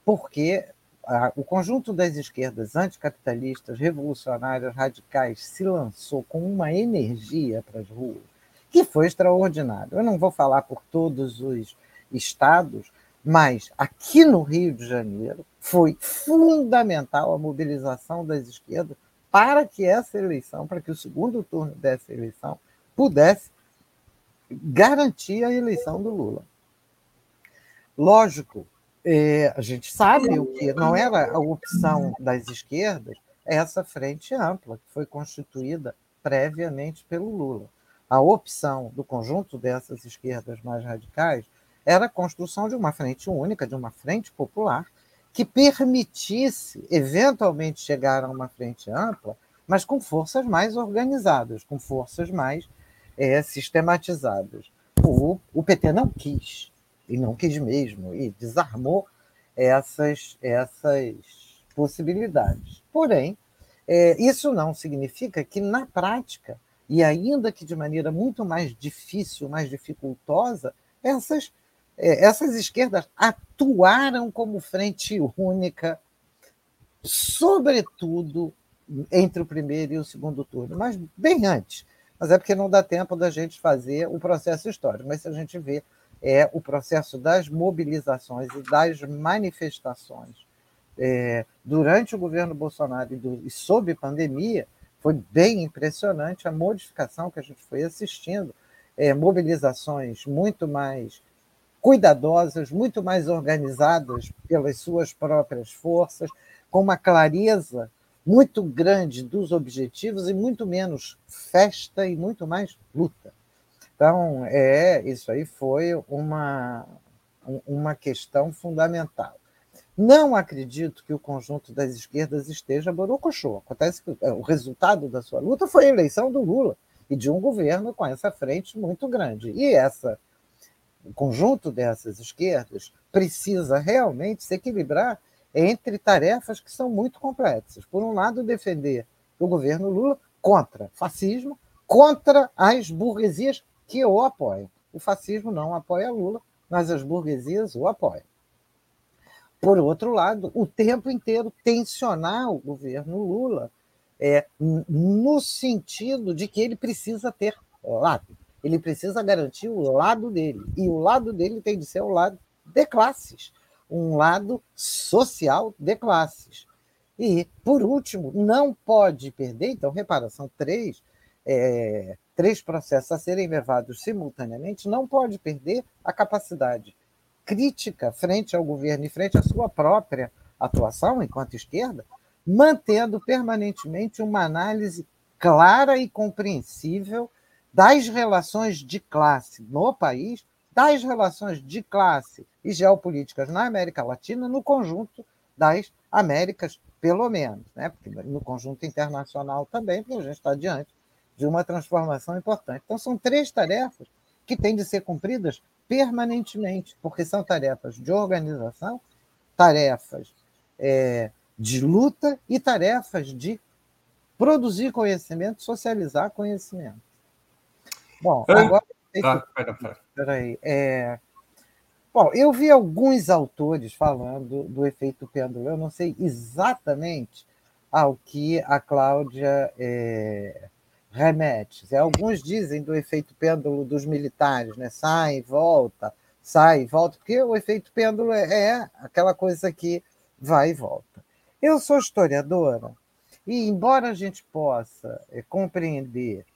porque a, o conjunto das esquerdas anticapitalistas, revolucionárias, radicais se lançou com uma energia para as ruas que foi extraordinário. Eu não vou falar por todos os estados, mas aqui no Rio de Janeiro foi fundamental a mobilização das esquerdas para que essa eleição, para que o segundo turno dessa eleição pudesse garantir a eleição do Lula. Lógico, é, a gente sabe o que não era a opção das esquerdas, essa frente ampla que foi constituída previamente pelo Lula. A opção do conjunto dessas esquerdas mais radicais era a construção de uma frente única, de uma frente popular, que permitisse eventualmente chegar a uma frente ampla, mas com forças mais organizadas, com forças mais é, sistematizadas. O, o PT não quis e não quis mesmo, e desarmou essas, essas possibilidades. Porém, é, isso não significa que, na prática, e ainda que de maneira muito mais difícil, mais dificultosa, essas, essas esquerdas atuaram como frente única, sobretudo entre o primeiro e o segundo turno, mas bem antes. Mas é porque não dá tempo da gente fazer o processo histórico. Mas se a gente vê é o processo das mobilizações e das manifestações é, durante o governo Bolsonaro e, do, e sob pandemia, foi bem impressionante a modificação que a gente foi assistindo, é, mobilizações muito mais cuidadosas, muito mais organizadas pelas suas próprias forças, com uma clareza muito grande dos objetivos e muito menos festa e muito mais luta. Então, é, isso aí foi uma, uma questão fundamental. Não acredito que o conjunto das esquerdas esteja borocochô. Acontece que o resultado da sua luta foi a eleição do Lula e de um governo com essa frente muito grande. E essa, o conjunto dessas esquerdas precisa realmente se equilibrar entre tarefas que são muito complexas. Por um lado, defender o governo Lula contra fascismo, contra as burguesias que o apoiam. O fascismo não apoia Lula, mas as burguesias o apoiam. Por outro lado, o tempo inteiro tensionar o governo Lula é, no sentido de que ele precisa ter lado, ele precisa garantir o lado dele, e o lado dele tem de ser o lado de classes, um lado social de classes. E, por último, não pode perder, então, reparação 3, é, três processos a serem levados simultaneamente, não pode perder a capacidade crítica frente ao governo e frente à sua própria atuação enquanto esquerda, mantendo permanentemente uma análise clara e compreensível das relações de classe no país, das relações de classe e geopolíticas na América Latina, no conjunto das Américas, pelo menos, né? porque no conjunto internacional também, porque a gente está diante de uma transformação importante. Então, são três tarefas que têm de ser cumpridas permanentemente, porque são tarefas de organização, tarefas é, de luta e tarefas de produzir conhecimento, socializar conhecimento. Bom, agora. Ah, pera, peraí. É, bom, eu vi alguns autores falando do efeito pêndulo. Eu não sei exatamente ao que a Cláudia é, remete. Alguns dizem do efeito pêndulo dos militares, né? sai e volta, sai e volta, porque o efeito pêndulo é, é aquela coisa que vai e volta. Eu sou historiadora e, embora a gente possa é, compreender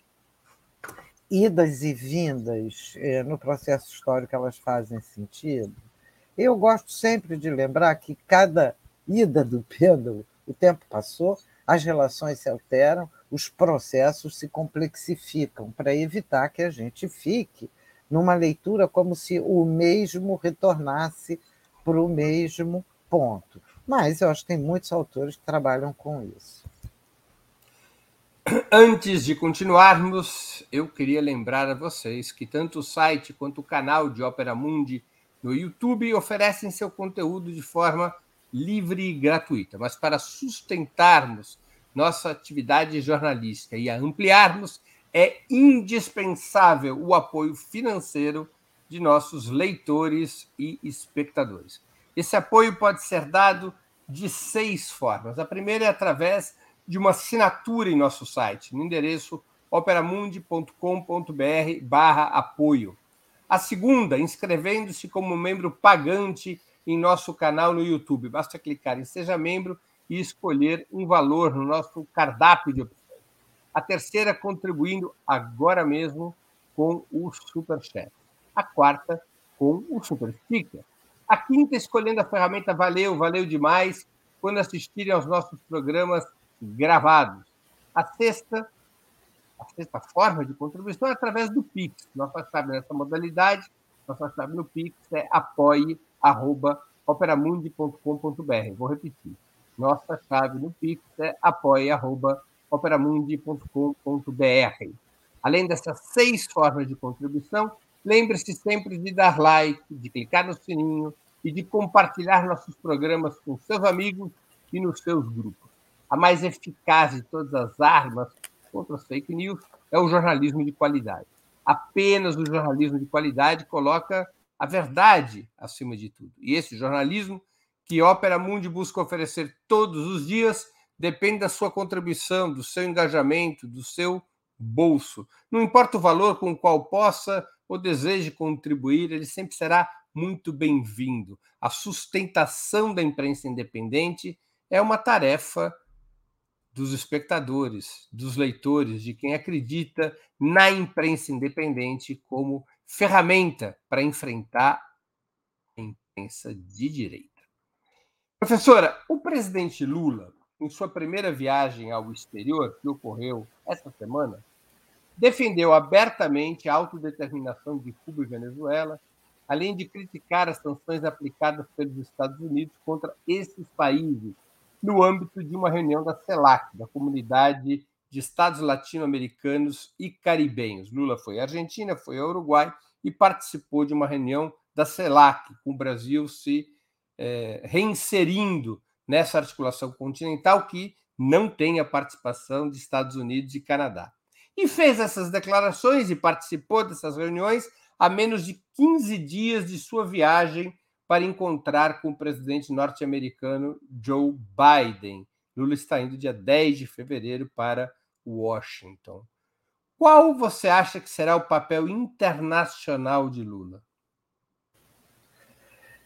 idas e vindas é, no processo histórico, elas fazem sentido, eu gosto sempre de lembrar que cada ida do pêndulo, o tempo passou, as relações se alteram, os processos se complexificam para evitar que a gente fique numa leitura como se o mesmo retornasse para o mesmo ponto. Mas eu acho que tem muitos autores que trabalham com isso. Antes de continuarmos, eu queria lembrar a vocês que tanto o site quanto o canal de Ópera Mundi no YouTube oferecem seu conteúdo de forma livre e gratuita, mas para sustentarmos nossa atividade jornalística e a ampliarmos, é indispensável o apoio financeiro de nossos leitores e espectadores. Esse apoio pode ser dado de seis formas. A primeira é através de uma assinatura em nosso site, no endereço operamundi.com.br barra apoio. A segunda, inscrevendo-se como membro pagante em nosso canal no YouTube. Basta clicar em Seja Membro e escolher um valor no nosso cardápio de opções. A terceira, contribuindo agora mesmo com o Super Chat. A quarta, com o Super Sticker. A quinta, escolhendo a ferramenta Valeu, valeu demais, quando assistirem aos nossos programas gravados. A sexta, a sexta forma de contribuição é através do Pix. Nossa chave nessa modalidade, nossa chave no Pix é apoie.operamundi.com.br. Vou repetir. Nossa chave no Pix é apoie.operamundi.com.br. Além dessas seis formas de contribuição, lembre-se sempre de dar like, de clicar no sininho e de compartilhar nossos programas com seus amigos e nos seus grupos. A mais eficaz de todas as armas contra as fake news é o jornalismo de qualidade. Apenas o jornalismo de qualidade coloca a verdade acima de tudo. E esse jornalismo que Opera Mundi busca oferecer todos os dias depende da sua contribuição, do seu engajamento, do seu bolso. Não importa o valor com o qual possa ou deseje contribuir, ele sempre será muito bem-vindo. A sustentação da imprensa independente é uma tarefa dos espectadores, dos leitores, de quem acredita na imprensa independente como ferramenta para enfrentar a imprensa de direita. Professora, o presidente Lula, em sua primeira viagem ao exterior, que ocorreu essa semana, defendeu abertamente a autodeterminação de Cuba e Venezuela, além de criticar as sanções aplicadas pelos Estados Unidos contra esses países no âmbito de uma reunião da CELAC, da Comunidade de Estados Latino-Americanos e Caribenhos. Lula foi à Argentina, foi ao Uruguai e participou de uma reunião da CELAC, com o Brasil se é, reinserindo nessa articulação continental que não tem a participação de Estados Unidos e Canadá. E fez essas declarações e participou dessas reuniões a menos de 15 dias de sua viagem para encontrar com o presidente norte-americano Joe Biden. Lula está indo dia 10 de fevereiro para Washington. Qual você acha que será o papel internacional de Lula?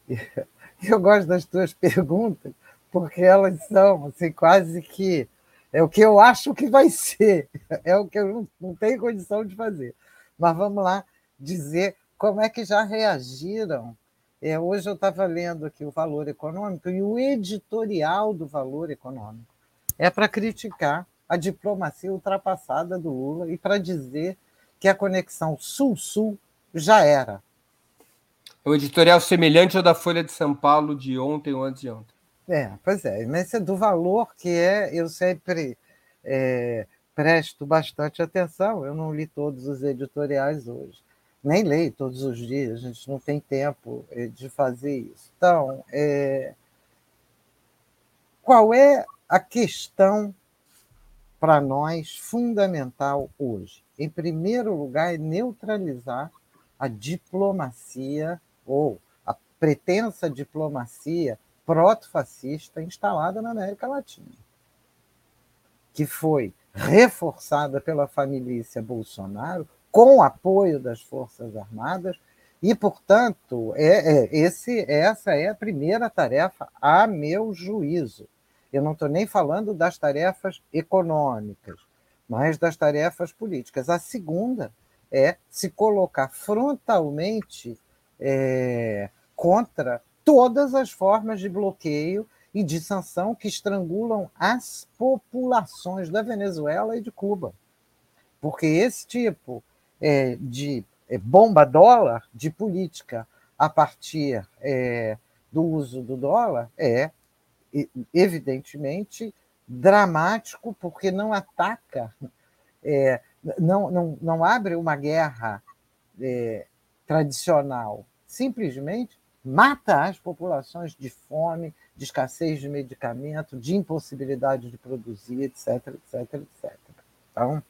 Eu gosto das tuas perguntas, porque elas são assim, quase que é o que eu acho que vai ser, é o que eu não, não tenho condição de fazer. Mas vamos lá dizer como é que já reagiram é, hoje eu estava lendo aqui o Valor Econômico e o editorial do Valor Econômico é para criticar a diplomacia ultrapassada do Lula e para dizer que a conexão Sul-Sul já era. É um editorial semelhante ao da Folha de São Paulo de ontem ou antes de ontem. É, pois é, mas é do valor que é, eu sempre é, presto bastante atenção, eu não li todos os editoriais hoje nem leio todos os dias, a gente não tem tempo eh, de fazer isso. Então, é... qual é a questão para nós fundamental hoje? Em primeiro lugar, é neutralizar a diplomacia ou a pretensa diplomacia proto-fascista instalada na América Latina, que foi reforçada pela família Bolsonaro com apoio das Forças Armadas, e, portanto, é, é, esse, essa é a primeira tarefa, a meu juízo. Eu não estou nem falando das tarefas econômicas, mas das tarefas políticas. A segunda é se colocar frontalmente é, contra todas as formas de bloqueio e de sanção que estrangulam as populações da Venezuela e de Cuba. Porque esse tipo é, de é, bomba dólar, de política a partir é, do uso do dólar, é, evidentemente, dramático, porque não ataca, é, não, não, não abre uma guerra é, tradicional, simplesmente mata as populações de fome, de escassez de medicamento, de impossibilidade de produzir, etc, etc, etc. Então,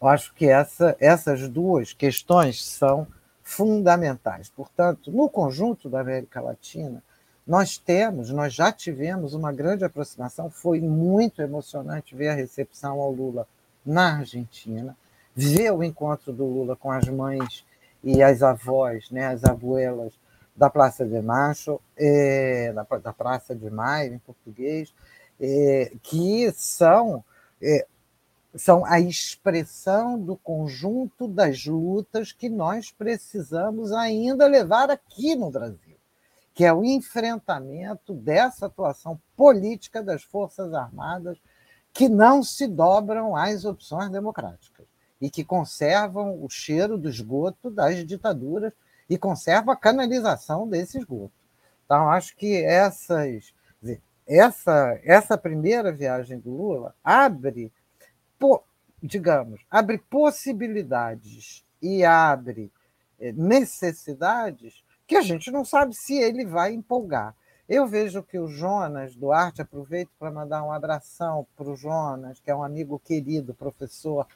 eu acho que essa, essas duas questões são fundamentais. Portanto, no conjunto da América Latina, nós temos, nós já tivemos uma grande aproximação, foi muito emocionante ver a recepção ao Lula na Argentina, ver o encontro do Lula com as mães e as avós, né, as abuelas da Praça de Macho, é, da, da, Praça de Maio, em português, é, que são, é, são a expressão do conjunto das lutas que nós precisamos ainda levar aqui no Brasil que é o enfrentamento dessa atuação política das Forças Armadas que não se dobram às opções democráticas e que conservam o cheiro do esgoto das ditaduras e conservam a canalização desse esgoto. Então, acho que essas, essa, essa primeira viagem do Lula abre, digamos, abre possibilidades e abre eh, necessidades que a gente não sabe se ele vai empolgar. Eu vejo que o Jonas Duarte, aproveito para mandar um abração para o Jonas, que é um amigo querido, professor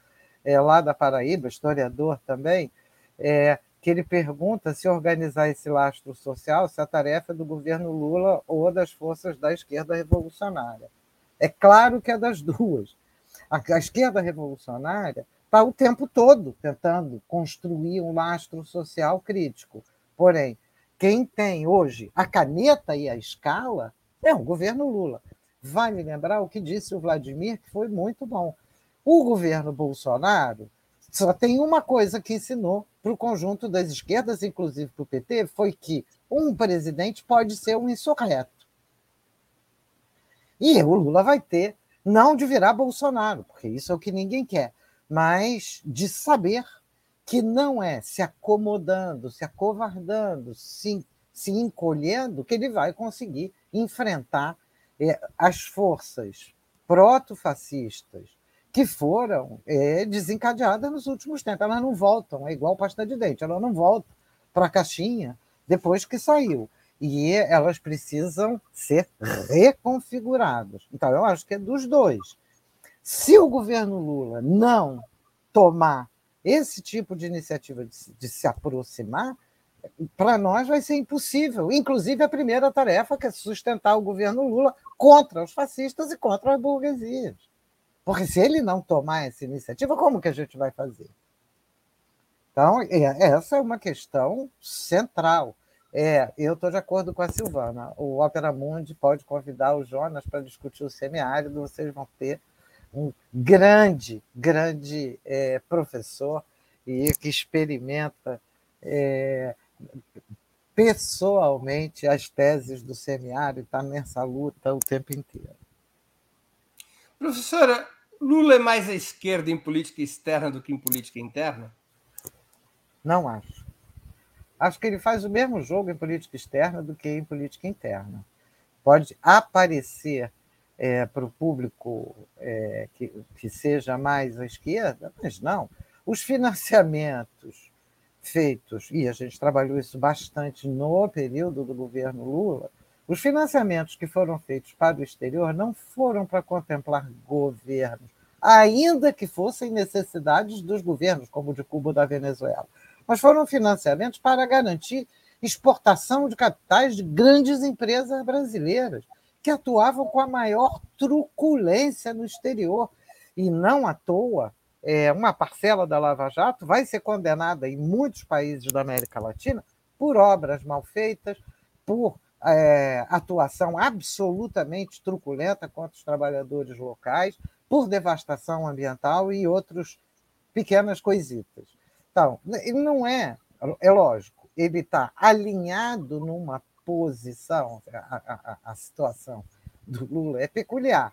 é, lá da Paraíba, historiador também, é, que ele pergunta se organizar esse lastro social, se a tarefa é do governo Lula ou das forças da esquerda revolucionária. É claro que é das duas. A, a esquerda revolucionária está o tempo todo tentando construir um lastro social crítico. Porém, quem tem hoje a caneta e a escala é o governo Lula. Vai me lembrar o que disse o Vladimir, que foi muito bom. O governo Bolsonaro só tem uma coisa que ensinou para o conjunto das esquerdas, inclusive para o PT, foi que um presidente pode ser um insurreto. E o Lula vai ter, não de virar Bolsonaro, porque isso é o que ninguém quer, mas de saber que não é se acomodando, se acovardando, se, se encolhendo, que ele vai conseguir enfrentar é, as forças proto-fascistas que foram é, desencadeadas nos últimos tempos. Elas não voltam, é igual pasta de dente, elas não voltam para a caixinha depois que saiu. E elas precisam ser reconfiguradas. Então, eu acho que é dos dois. Se o governo Lula não tomar esse tipo de iniciativa de, de se aproximar, para nós vai ser impossível. Inclusive, a primeira tarefa, que é sustentar o governo Lula contra os fascistas e contra as burguesias. Porque se ele não tomar essa iniciativa, como que a gente vai fazer? Então, é, essa é uma questão central. É, eu estou de acordo com a Silvana. O Opera Mundi pode convidar o Jonas para discutir o semiárido, vocês vão ter um grande, grande é, professor e que experimenta é, pessoalmente as teses do semiário, está nessa luta o tempo inteiro. Professora, Lula é mais à esquerda em política externa do que em política interna? Não acho. Acho que ele faz o mesmo jogo em política externa do que em política interna. Pode aparecer é, para o público é, que, que seja mais à esquerda, mas não. Os financiamentos feitos, e a gente trabalhou isso bastante no período do governo Lula, os financiamentos que foram feitos para o exterior não foram para contemplar governos, ainda que fossem necessidades dos governos, como o de Cuba ou da Venezuela, mas foram financiamentos para garantir exportação de capitais de grandes empresas brasileiras que atuavam com a maior truculência no exterior. E não à toa, é, uma parcela da Lava Jato vai ser condenada em muitos países da América Latina por obras mal feitas, por é, atuação absolutamente truculenta contra os trabalhadores locais, por devastação ambiental e outros pequenas coisitas. Então, ele não é, é lógico, ele está alinhado numa posição, a, a, a situação do Lula é peculiar,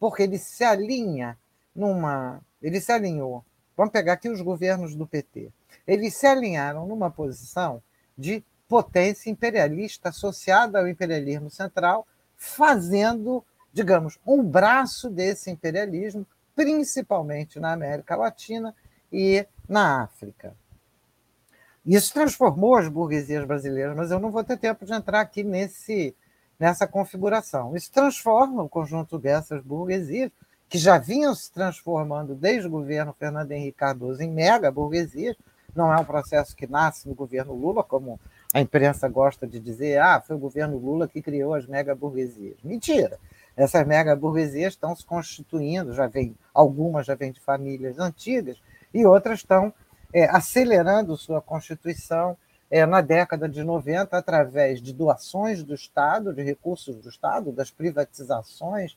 porque ele se alinha numa. Ele se alinhou. Vamos pegar aqui os governos do PT. Eles se alinharam numa posição de potência imperialista associada ao imperialismo central, fazendo digamos, um braço desse imperialismo, principalmente na América Latina e na África. Isso transformou as burguesias brasileiras, mas eu não vou ter tempo de entrar aqui nesse, nessa configuração. Isso transforma o conjunto dessas burguesias, que já vinham se transformando desde o governo Fernando Henrique Cardoso em mega burguesias. Não é um processo que nasce no governo Lula, como a imprensa gosta de dizer, ah, foi o governo Lula que criou as mega burguesias. Mentira! Essas mega burguesias estão se constituindo, já vem, algumas já vêm de famílias antigas, e outras estão é, acelerando sua constituição é, na década de 90 através de doações do Estado, de recursos do Estado, das privatizações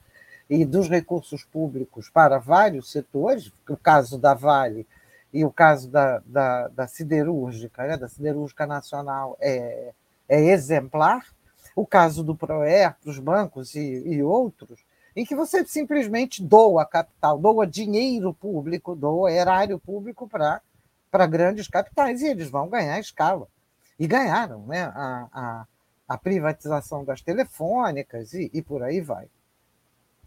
e dos recursos públicos para vários setores, o caso da Vale e o caso da, da, da siderúrgica, né, da siderúrgica nacional é, é exemplar, o caso do PROER para os bancos e, e outros, em que você simplesmente doa capital, doa dinheiro público, doa erário público para grandes capitais, e eles vão ganhar escala. E ganharam né? a, a, a privatização das telefônicas e, e por aí vai.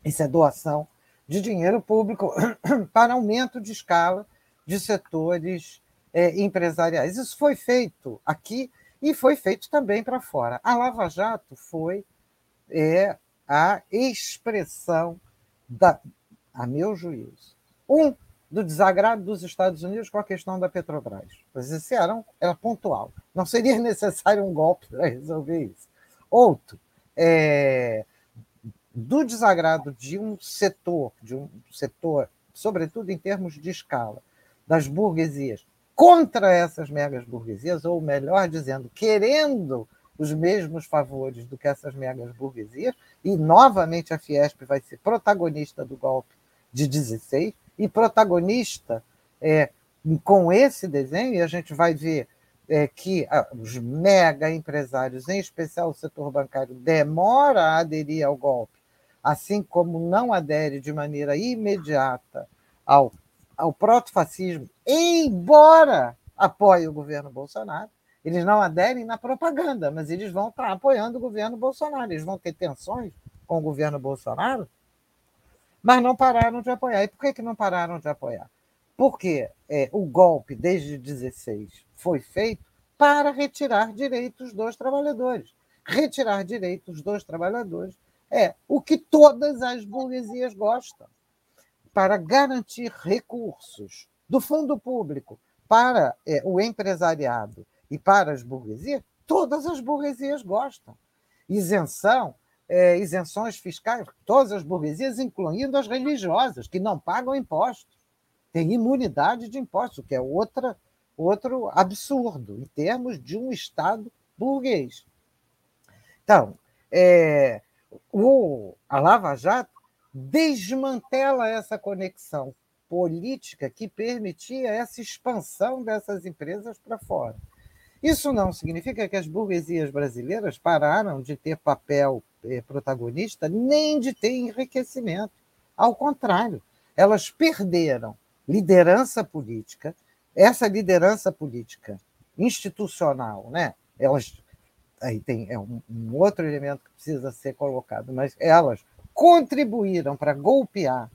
Isso é doação de dinheiro público para aumento de escala de setores é, empresariais. Isso foi feito aqui e foi feito também para fora. A Lava Jato foi é, a expressão, da, a meu juízo, um do desagrado dos Estados Unidos com a questão da Petrobras. Mas esse era, era pontual. Não seria necessário um golpe para resolver isso. Outro, é, do desagrado de um setor, de um setor, sobretudo em termos de escala, das burguesias, contra essas megas burguesias, ou melhor dizendo, querendo os mesmos favores do que essas megas burguesias, e novamente a Fiesp vai ser protagonista do golpe de 16, e protagonista é, com esse desenho, e a gente vai ver é, que os mega empresários, em especial o setor bancário, demora a aderir ao golpe, assim como não adere de maneira imediata ao, ao protofascismo, embora apoie o governo Bolsonaro. Eles não aderem na propaganda, mas eles vão estar apoiando o governo Bolsonaro. Eles vão ter tensões com o governo Bolsonaro, mas não pararam de apoiar. E por que, que não pararam de apoiar? Porque é, o golpe, desde 16, foi feito para retirar direitos dos trabalhadores. Retirar direitos dos trabalhadores é o que todas as burguesias gostam. Para garantir recursos do fundo público para é, o empresariado e para as burguesias, todas as burguesias gostam. Isenção é, isenções fiscais, todas as burguesias, incluindo as religiosas, que não pagam impostos. Tem imunidade de impostos, o que é outra, outro absurdo, em termos de um Estado burguês. Então, é, o, a Lava Jato desmantela essa conexão política que permitia essa expansão dessas empresas para fora. Isso não significa que as burguesias brasileiras pararam de ter papel eh, protagonista nem de ter enriquecimento. Ao contrário, elas perderam liderança política, essa liderança política institucional, né? Elas aí tem é um, um outro elemento que precisa ser colocado, mas elas contribuíram para golpear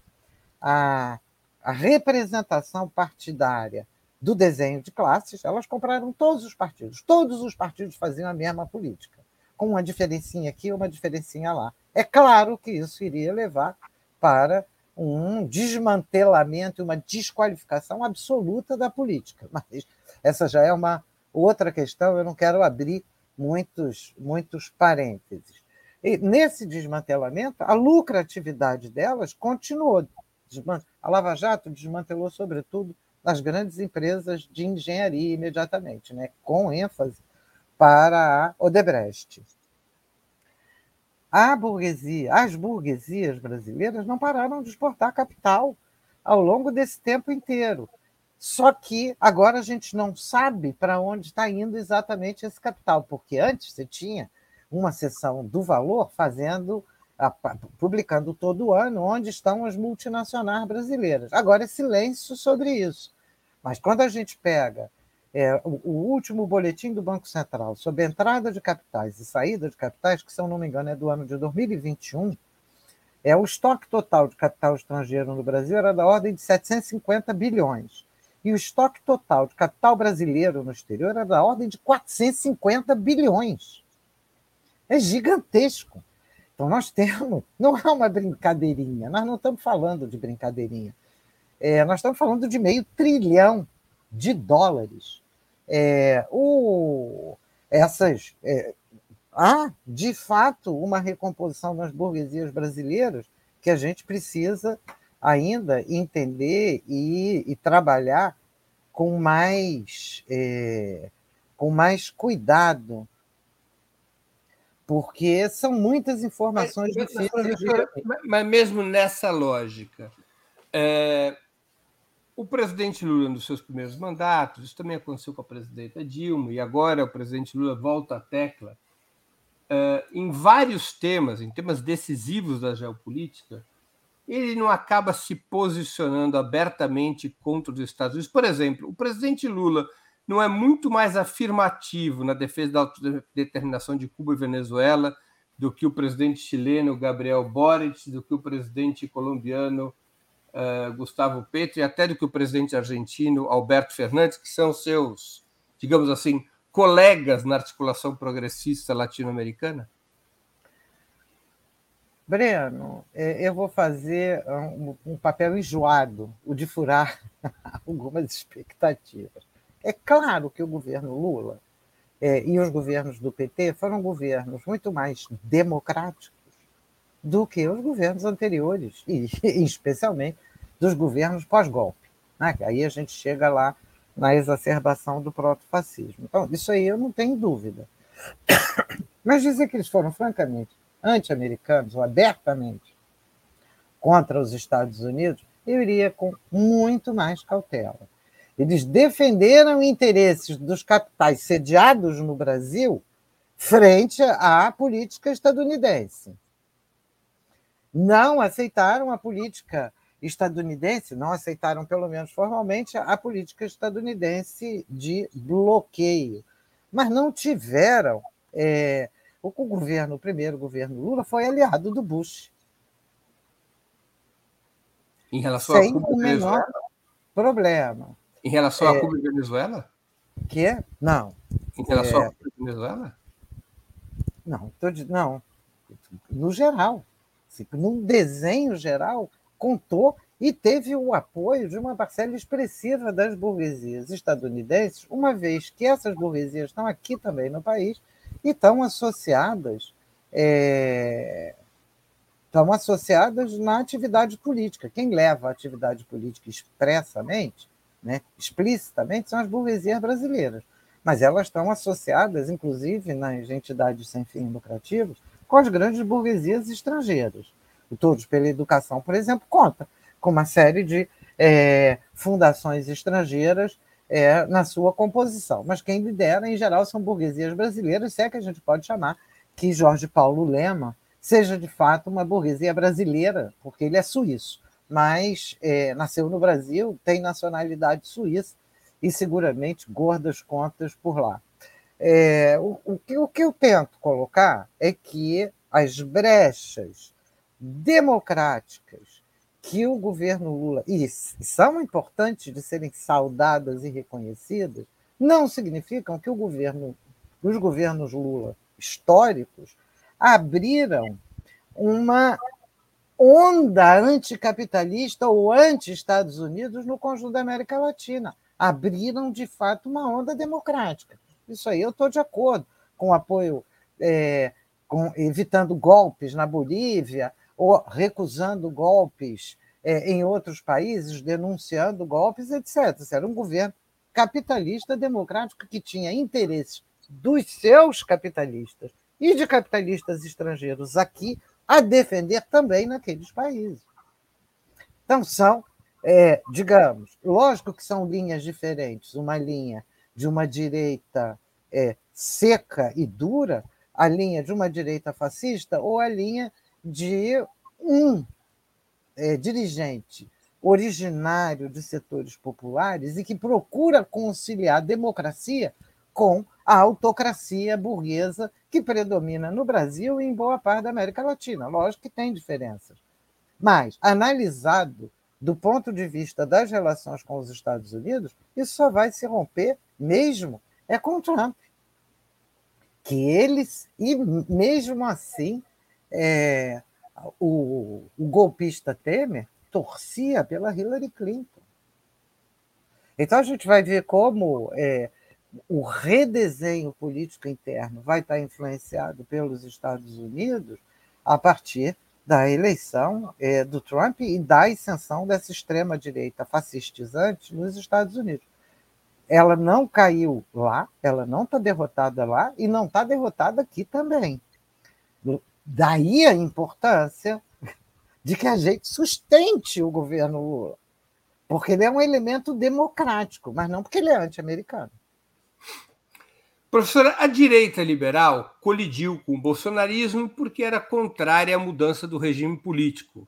a, a representação partidária do desenho de classes, elas compraram todos os partidos. Todos os partidos faziam a mesma política com uma diferencinha aqui, uma diferencinha lá. É claro que isso iria levar para um desmantelamento e uma desqualificação absoluta da política. Mas essa já é uma outra questão, eu não quero abrir muitos, muitos parênteses. E nesse desmantelamento, a lucratividade delas continuou. A Lava Jato desmantelou, sobretudo, as grandes empresas de engenharia imediatamente, né? com ênfase para a Odebrecht. A burguesia, as burguesias brasileiras não pararam de exportar capital ao longo desse tempo inteiro. Só que agora a gente não sabe para onde está indo exatamente esse capital, porque antes você tinha uma seção do valor fazendo, publicando todo ano onde estão as multinacionais brasileiras. Agora é silêncio sobre isso. Mas quando a gente pega é, o, o, último boletim do Banco Central sobre entrada de capitais e saída de capitais, que, se eu não me engano, é do ano de 2021, É, o estoque total de capital estrangeiro no Brasil era da ordem de 750 bilhões. E o estoque total de capital brasileiro no exterior era da ordem de 450 bilhões. É gigantesco. Então, nós temos. Não é uma brincadeirinha, nós não estamos falando de brincadeirinha. É, nós estamos falando de meio trilhão de dólares. É, o, essas, é, há, de fato, uma recomposição nas burguesias brasileiras que a gente precisa ainda entender e, e trabalhar com mais, é, com mais cuidado, porque são muitas informações mas, difíceis. Mas, mas, mesmo nessa lógica, é, o presidente Lula, nos seus primeiros mandatos, isso também aconteceu com a presidenta Dilma, e agora o presidente Lula volta à tecla, uh, em vários temas, em temas decisivos da geopolítica, ele não acaba se posicionando abertamente contra os Estados Unidos. Por exemplo, o presidente Lula não é muito mais afirmativo na defesa da autodeterminação de Cuba e Venezuela do que o presidente chileno Gabriel Boric, do que o presidente colombiano uh, Gustavo Petro e até do que o presidente argentino Alberto Fernandes, que são seus, digamos assim, colegas na articulação progressista latino-americana? Breno, é, eu vou fazer um, um papel enjoado, o de furar algumas expectativas. É claro que o governo Lula é, e os governos do PT foram governos muito mais democráticos do que os governos anteriores, e, e especialmente dos governos pós-golpe. Né? Aí a gente chega lá na exacerbação do proto-fascismo. Então, isso aí eu não tenho dúvida. Mas dizer que eles foram francamente anti-americanos ou abertamente contra os Estados Unidos, eu iria com muito mais cautela. Eles defenderam interesses dos capitais sediados no Brasil frente à política estadunidense não aceitaram a política estadunidense, não aceitaram, pelo menos formalmente, a política estadunidense de bloqueio. Mas não tiveram. É, o governo, o primeiro governo Lula, foi aliado do Bush. Em relação Sem a Cuba e Venezuela? problema. Em relação é, a Cuba e Venezuela? Que? Não. Em relação é, a Cuba e Venezuela? Não, tô de, não. No geral num desenho geral, contou e teve o apoio de uma parcela expressiva das burguesias estadunidenses, uma vez que essas burguesias estão aqui também no país e estão associadas é, estão associadas na atividade política. Quem leva a atividade política expressamente, né, explicitamente, são as burguesias brasileiras. Mas elas estão associadas, inclusive, nas entidades sem fins lucrativos, com as grandes burguesias estrangeiras. O Todos pela Educação, por exemplo, conta com uma série de é, fundações estrangeiras é, na sua composição. Mas quem lidera, em geral, são burguesias brasileiras, se é que a gente pode chamar que Jorge Paulo Lema seja de fato uma burguesia brasileira, porque ele é suíço, mas é, nasceu no Brasil, tem nacionalidade suíça e seguramente gordas contas por lá. É, o, o, que, o que eu tento colocar é que as brechas democráticas que o governo Lula, e são importantes de serem saudadas e reconhecidas, não significam que o governo, os governos Lula históricos abriram uma onda anticapitalista ou anti-Estados Unidos no conjunto da América Latina. Abriram, de fato, uma onda democrática. Isso aí eu estou de acordo com o apoio, é, com, evitando golpes na Bolívia, ou recusando golpes é, em outros países, denunciando golpes, etc. Era um governo capitalista democrático que tinha interesses dos seus capitalistas e de capitalistas estrangeiros aqui a defender também naqueles países. Então, são, é, digamos, lógico que são linhas diferentes. Uma linha de uma direita é, seca e dura, a linha de uma direita fascista ou a linha de um é, dirigente originário de setores populares e que procura conciliar democracia com a autocracia burguesa que predomina no Brasil e em boa parte da América Latina. Lógico que tem diferenças, Mas, analisado do ponto de vista das relações com os Estados Unidos, isso só vai se romper mesmo é com Trump. Que eles, e mesmo assim, é, o, o golpista Temer torcia pela Hillary Clinton. Então a gente vai ver como é, o redesenho político interno vai estar influenciado pelos Estados Unidos a partir da eleição é, do Trump e da ascensão dessa extrema-direita fascistizante nos Estados Unidos. Ela não caiu lá, ela não está derrotada lá e não está derrotada aqui também. Daí a importância de que a gente sustente o governo Lula, porque ele é um elemento democrático, mas não porque ele é anti-americano. Professora, a direita liberal colidiu com o bolsonarismo porque era contrária à mudança do regime político,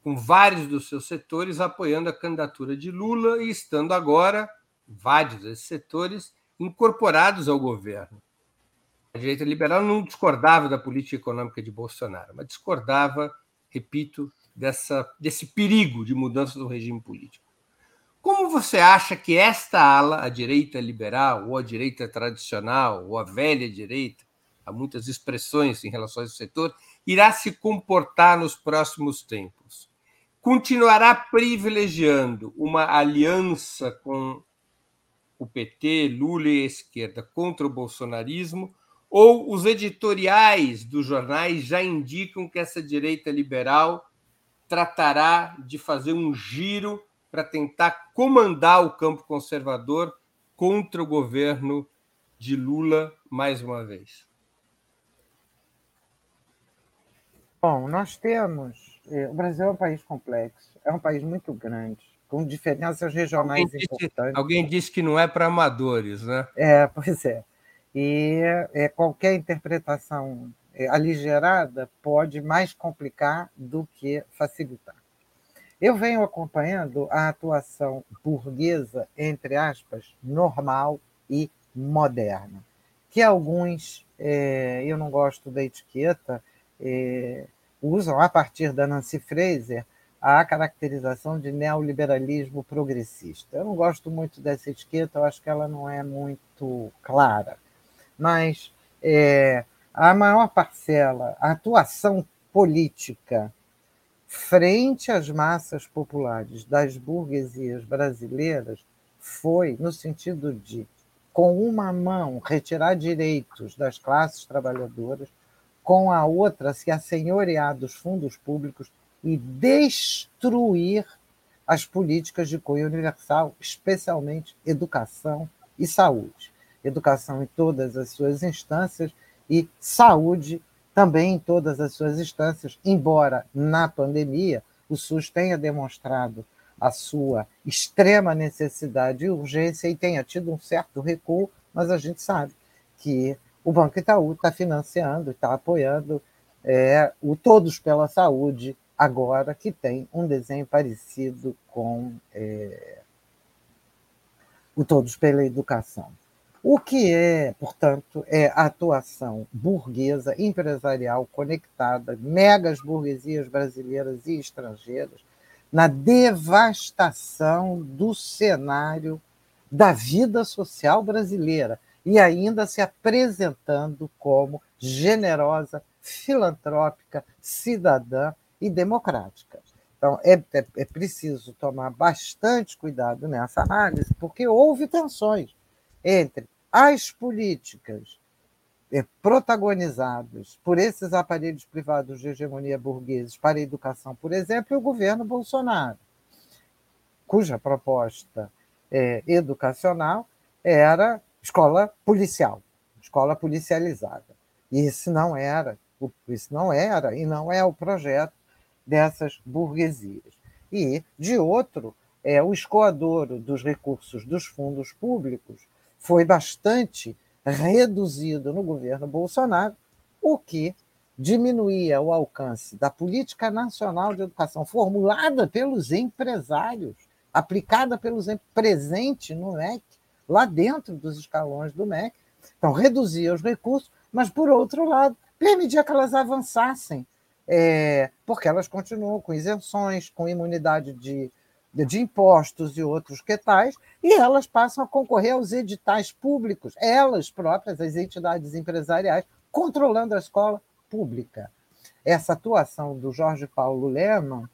com vários dos seus setores apoiando a candidatura de Lula e estando agora, vários desses setores, incorporados ao governo. A direita liberal não discordava da política econômica de Bolsonaro, mas discordava, repito, dessa, desse perigo de mudança do regime político. Como você acha que esta ala, a direita liberal, ou a direita tradicional, ou a velha direita, há muitas expressões em relação a esse setor, irá se comportar nos próximos tempos? Continuará privilegiando uma aliança com o PT, Lula e a esquerda contra o bolsonarismo, ou os editoriais dos jornais já indicam que essa direita liberal tratará de fazer um giro para tentar comandar o campo conservador contra o governo de Lula mais uma vez? Bom, nós temos. Eh, o Brasil é um país complexo, é um país muito grande, com diferenças regionais alguém disse, importantes. Alguém disse que não é para amadores, né? É, pois é. E é, qualquer interpretação é, aligerada pode mais complicar do que facilitar. Eu venho acompanhando a atuação burguesa, entre aspas, normal e moderna, que alguns, é, eu não gosto da etiqueta, é, usam a partir da Nancy Fraser a caracterização de neoliberalismo progressista. Eu não gosto muito dessa etiqueta, eu acho que ela não é muito clara, mas é, a maior parcela, a atuação política frente às massas populares das burguesias brasileiras foi no sentido de, com uma mão, retirar direitos das classes trabalhadoras, com a outra, se assenhorear dos fundos públicos e destruir as políticas de cunho universal, especialmente educação e saúde. Educação em todas as suas instâncias e saúde também em todas as suas instâncias, embora na pandemia o SUS tenha demonstrado a sua extrema necessidade e urgência e tenha tido um certo recuo, mas a gente sabe que o Banco Itaú está financiando, está apoiando é, o Todos pela Saúde, agora que tem um desenho parecido com é, o Todos pela Educação. O que é, portanto, é a atuação burguesa, empresarial, conectada, megas burguesias brasileiras e estrangeiras, na devastação do cenário da vida social brasileira e ainda se apresentando como generosa, filantrópica, cidadã e democrática. Então, é, é, é preciso tomar bastante cuidado nessa análise, porque houve tensões entre as políticas eh, protagonizadas por esses aparelhos privados de hegemonia burgueses para a educação, por exemplo, e o governo Bolsonaro, cuja proposta é, educacional era escola policial, escola policializada. E isso não era, isso não era e não é o projeto dessas burguesias. E, de outro, é o escoadouro dos recursos dos fundos públicos foi bastante reduzido no governo Bolsonaro, o que diminuía o alcance da política nacional de educação formulada pelos empresários, aplicada pelos presente no MEC, lá dentro dos escalões do MEC. Então, reduzia os recursos, mas, por outro lado, permitia que elas avançassem é, porque elas continuam com isenções, com imunidade de, de, impostos e outros que tais, e elas passam a concorrer aos editais públicos, elas próprias, as entidades empresariais, controlando a escola pública. Essa atuação do Jorge Paulo Leman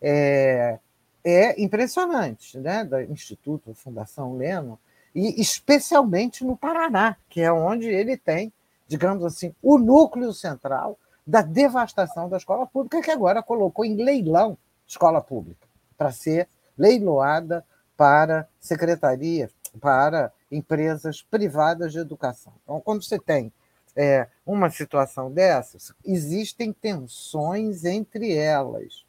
é, é impressionante, né? do Instituto Fundação Leno, e especialmente no Paraná, que é onde ele tem, digamos assim, o núcleo central da devastação da escola pública, que agora colocou em leilão escola pública, para ser leiloada para secretaria, para empresas privadas de educação. Então, quando você tem é, uma situação dessas, existem tensões entre elas.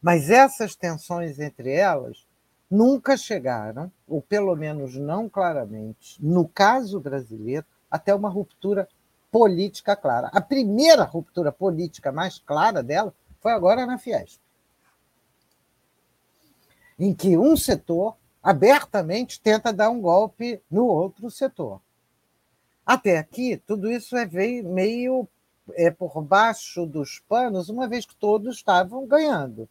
Mas essas tensões entre elas nunca chegaram, ou pelo menos não claramente, no caso brasileiro, até uma ruptura política clara. A primeira ruptura política mais clara dela foi agora na Fiesp, em que um setor abertamente tenta dar um golpe no outro setor. Até aqui, tudo isso é meio é, por baixo dos panos, uma vez que todos estavam ganhando.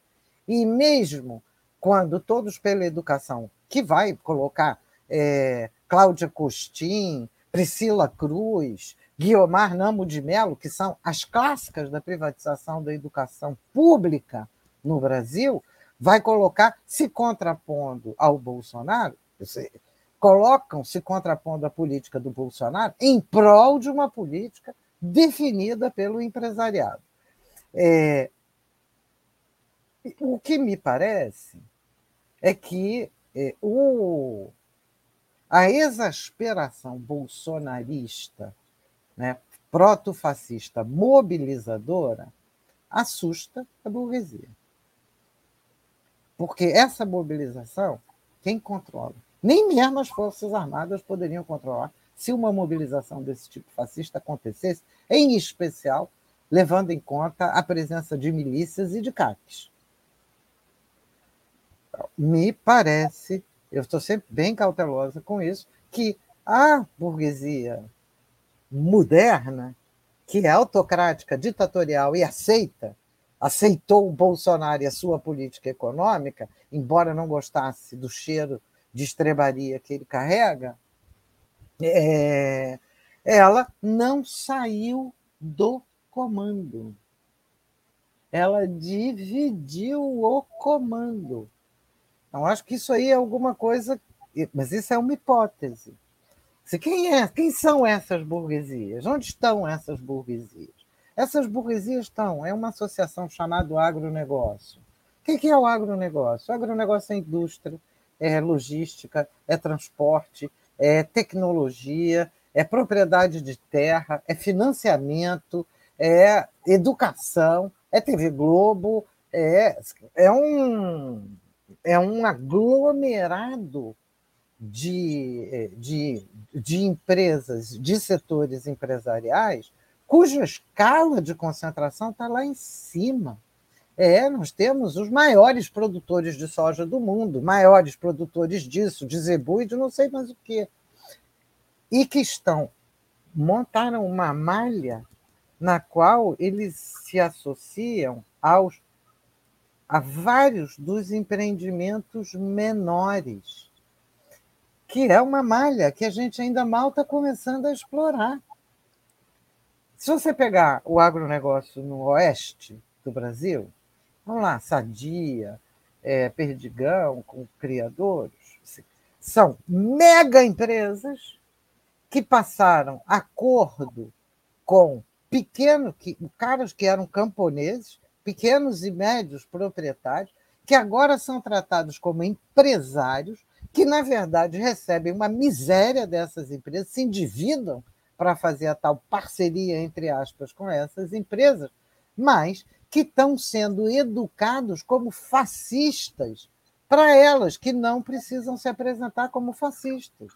E mesmo quando todos pela educação, que vai colocar é, Cláudia Costin, Priscila Cruz, Guiomar Namo de Mello, que são as clássicas da privatização da educação pública no Brasil, vai colocar se contrapondo ao Bolsonaro, colocam se contrapondo à política do Bolsonaro em prol de uma política definida pelo empresariado. É, o que me parece é que é, o, a exasperação bolsonarista, né, proto-fascista, mobilizadora, assusta a burguesia. Porque essa mobilização, quem controla? Nem mesmo as Forças Armadas poderiam controlar se uma mobilização desse tipo fascista acontecesse, em especial levando em conta a presença de milícias e de CACs me parece, eu estou sempre bem cautelosa com isso, que a burguesia moderna, que é autocrática, ditatorial e aceita, aceitou o Bolsonaro e a sua política econômica, embora não gostasse do cheiro de estrebaria que ele carrega, é, ela não saiu do comando. Ela dividiu o comando. Então, acho que isso aí é alguma coisa, mas isso é uma hipótese. Quem, é, quem são essas burguesias? Onde estão essas burguesias? Essas burguesias estão, é uma associação chamada agronegócio. O que é o agronegócio? O agronegócio é indústria, é logística, é transporte, é tecnologia, é propriedade de terra, é financiamento, é educação, é TV Globo, é, é um é um aglomerado de, de, de empresas, de setores empresariais, cuja escala de concentração está lá em cima. É, nós temos os maiores produtores de soja do mundo, maiores produtores disso, de zebu e de não sei mais o quê. E que estão, montaram uma malha na qual eles se associam aos a vários dos empreendimentos menores, que é uma malha que a gente ainda mal está começando a explorar. Se você pegar o agronegócio no oeste do Brasil, vamos lá, Sadia, é, Perdigão, com criadores, são mega empresas que passaram acordo com pequenos, caras que eram camponeses, pequenos e médios proprietários, que agora são tratados como empresários, que, na verdade, recebem uma miséria dessas empresas, se endividam para fazer a tal parceria, entre aspas, com essas empresas, mas que estão sendo educados como fascistas para elas, que não precisam se apresentar como fascistas.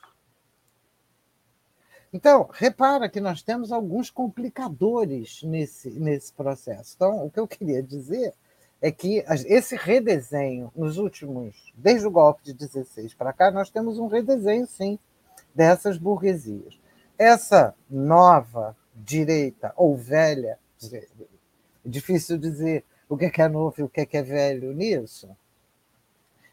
Então, repara que nós temos alguns complicadores nesse, nesse processo. Então, o que eu queria dizer é que esse redesenho, nos últimos, desde o golpe de 16 para cá, nós temos um redesenho, sim, dessas burguesias. Essa nova direita, ou velha, difícil dizer o que é novo e o que é velho nisso.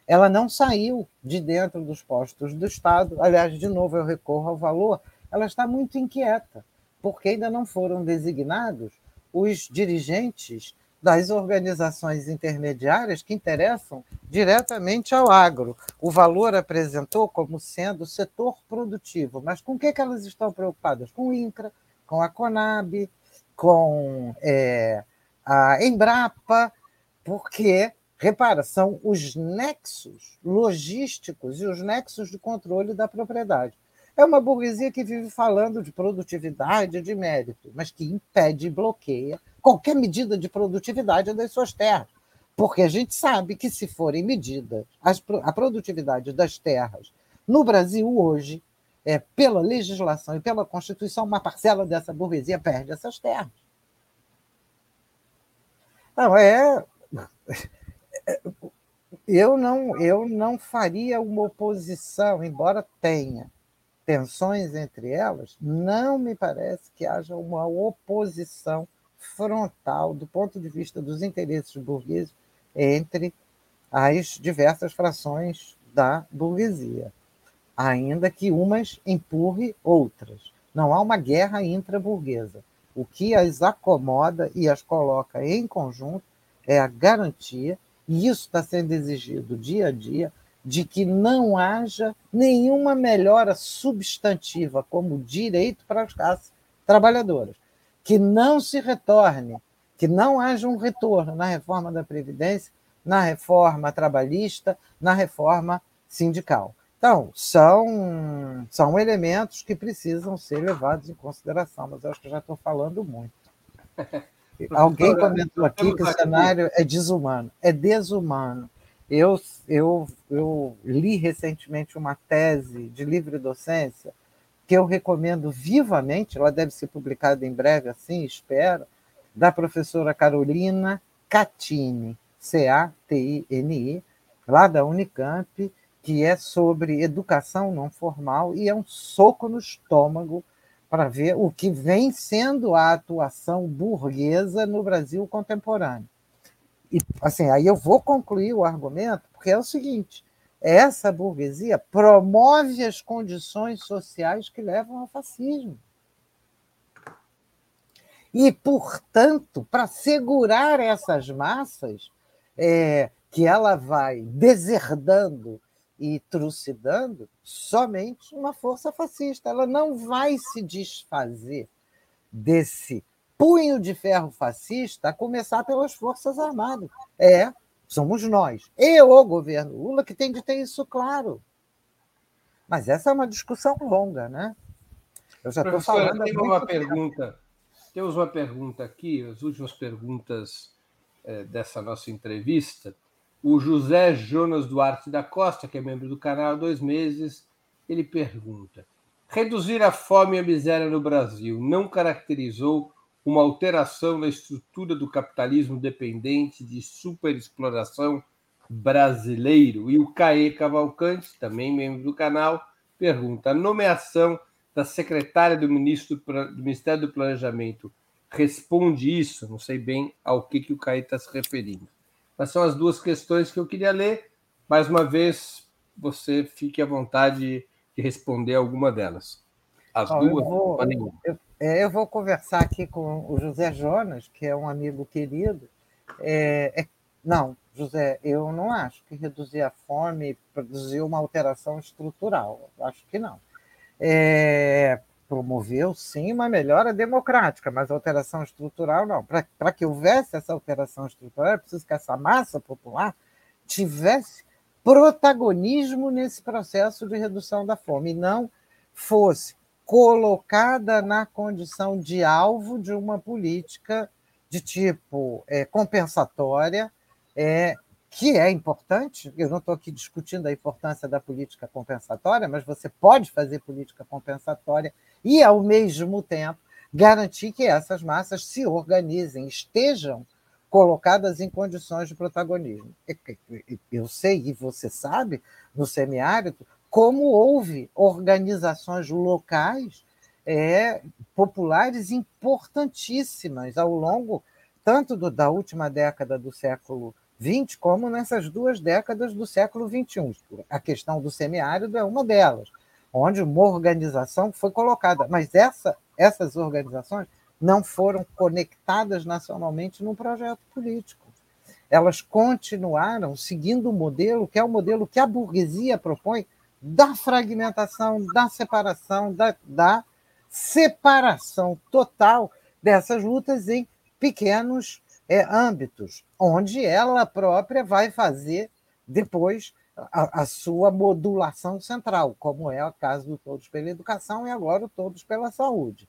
Ela não saiu de dentro dos postos do Estado. Aliás, de novo, eu recorro ao valor. Ela está muito inquieta, porque ainda não foram designados os dirigentes das organizações intermediárias que interessam diretamente ao agro. O valor apresentou como sendo o setor produtivo, mas com o que, que elas estão preocupadas? Com o INCRA, com a CONAB, com é, a Embrapa, porque, repara, são os nexos logísticos e os nexos de controle da propriedade. É uma burguesia que vive falando de produtividade, de mérito, mas que impede e bloqueia qualquer medida de produtividade das suas terras. Porque a gente sabe que, se forem medidas a produtividade das terras no Brasil hoje, é, pela legislação e pela Constituição, uma parcela dessa burguesia perde essas terras. Não, é. Eu não, eu não faria uma oposição, embora tenha tensões entre elas, não me parece que haja uma oposição frontal do ponto de vista dos interesses burgueses entre as diversas frações da burguesia, ainda que umas empurre outras. Não há uma guerra intra-burguesa. O que as acomoda e as coloca em conjunto é a garantia, e isso está sendo exigido dia a dia, de que não haja nenhuma melhora substantiva como direito para as classes trabalhadoras que não se retorne, que não haja um retorno na reforma da Previdência, na reforma trabalhista, na reforma sindical. Então, são, são elementos que precisam ser levados em consideração, mas eu acho que já estou falando muito. Alguém comentou aqui que o cenário é desumano. É desumano. Eu, eu, eu li recentemente uma tese de livre docência que eu recomendo vivamente, ela deve ser publicada em breve, assim, espero, da professora Carolina Catini, C-A-T-I-N-I, lá da Unicamp, que é sobre educação não formal e é um soco no estômago para ver o que vem sendo a atuação burguesa no Brasil contemporâneo. E assim, aí eu vou concluir o argumento, porque é o seguinte: essa burguesia promove as condições sociais que levam ao fascismo. E, portanto, para segurar essas massas, é, que ela vai deserdando e trucidando, somente uma força fascista. Ela não vai se desfazer desse punho de ferro fascista, a começar pelas Forças Armadas. É somos nós. E o governo Lula que tem de ter isso claro. Mas essa é uma discussão longa, né? Eu já estou falando. Tem uma pergunta. Temos uma pergunta aqui, as últimas perguntas é, dessa nossa entrevista. O José Jonas Duarte da Costa, que é membro do canal há dois meses, ele pergunta: reduzir a fome e a miséria no Brasil não caracterizou uma alteração na estrutura do capitalismo dependente de superexploração brasileiro. E o Caê Cavalcante, também membro do canal, pergunta: a nomeação da secretária do, ministro, do Ministério do Planejamento responde isso? Não sei bem ao que, que o Caê está se referindo. Mas são as duas questões que eu queria ler. Mais uma vez, você fique à vontade de responder alguma delas. As duas, eu vou, eu, é, eu vou conversar aqui com o José Jonas, que é um amigo querido. É, é, não, José, eu não acho que reduzir a fome produziu uma alteração estrutural. Acho que não. É, promoveu, sim, uma melhora democrática, mas alteração estrutural não. Para que houvesse essa alteração estrutural, é preciso que essa massa popular tivesse protagonismo nesse processo de redução da fome, e não fosse colocada na condição de alvo de uma política de tipo é, compensatória, é, que é importante. Eu não estou aqui discutindo a importância da política compensatória, mas você pode fazer política compensatória e, ao mesmo tempo, garantir que essas massas se organizem, estejam colocadas em condições de protagonismo. Eu sei, e você sabe, no semiárido, como houve organizações locais é, populares importantíssimas ao longo tanto do, da última década do século XX, como nessas duas décadas do século XXI. A questão do semiárido é uma delas, onde uma organização foi colocada, mas essa, essas organizações não foram conectadas nacionalmente num projeto político. Elas continuaram seguindo o modelo que é o modelo que a burguesia propõe da fragmentação, da separação, da, da separação total dessas lutas em pequenos é, âmbitos, onde ela própria vai fazer depois a, a, sua modulação central, como é o caso do Todos pela Educação e agora o Todos pela Saúde.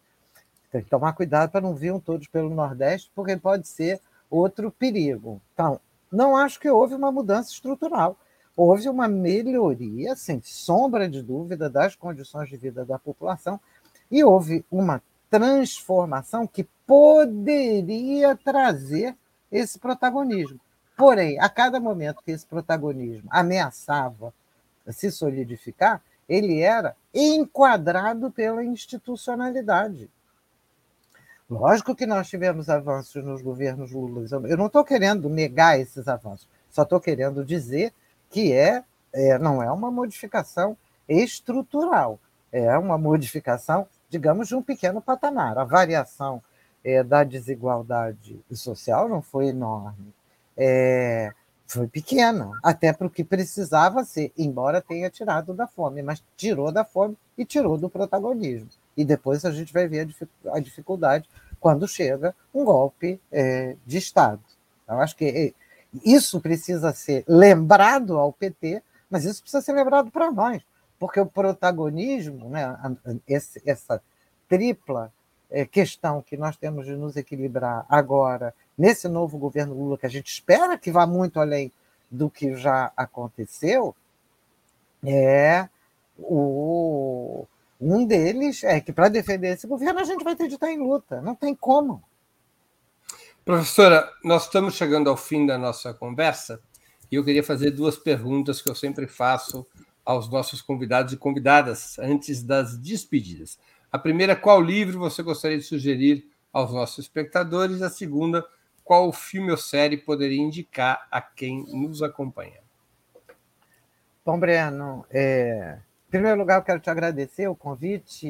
Tem que tomar cuidado para não vir um Todos pelo Nordeste, porque pode ser outro perigo. Então, não acho que houve uma mudança estrutural houve uma melhoria, sem sombra de dúvida, das condições de vida da população e houve uma transformação que poderia trazer esse protagonismo. Porém, a cada momento que esse protagonismo ameaçava se solidificar, ele era enquadrado pela institucionalidade. Lógico que nós tivemos avanços nos governos Lula. Eu não estou querendo negar esses avanços, só estou querendo dizer que é, é, não é uma modificação estrutural, é uma modificação, digamos, de um pequeno patamar. A variação é, da desigualdade social não foi enorme, é, foi pequena, até para o que precisava ser, embora tenha tirado da fome, mas tirou da fome e tirou do protagonismo. E depois a gente vai ver a dificuldade quando chega um golpe é, de Estado. Eu acho que é, isso precisa ser lembrado ao PT, mas isso precisa ser lembrado para nós, porque o protagonismo, né, essa tripla é, questão que nós temos de nos equilibrar agora, nesse novo governo Lula, que a gente espera que vá muito além do que já aconteceu, é o, um deles é que para defender esse governo a gente vai ter de estar em luta, não tem como. Professora, nós estamos chegando ao fim da nossa conversa e eu queria fazer duas perguntas que eu sempre faço aos nossos convidados e convidadas antes das despedidas. A primeira, qual livro você gostaria de sugerir aos nossos espectadores? A segunda, qual filme ou série poderia indicar a quem nos acompanha? Bom, Breno, é... em primeiro lugar, eu quero te agradecer o convite.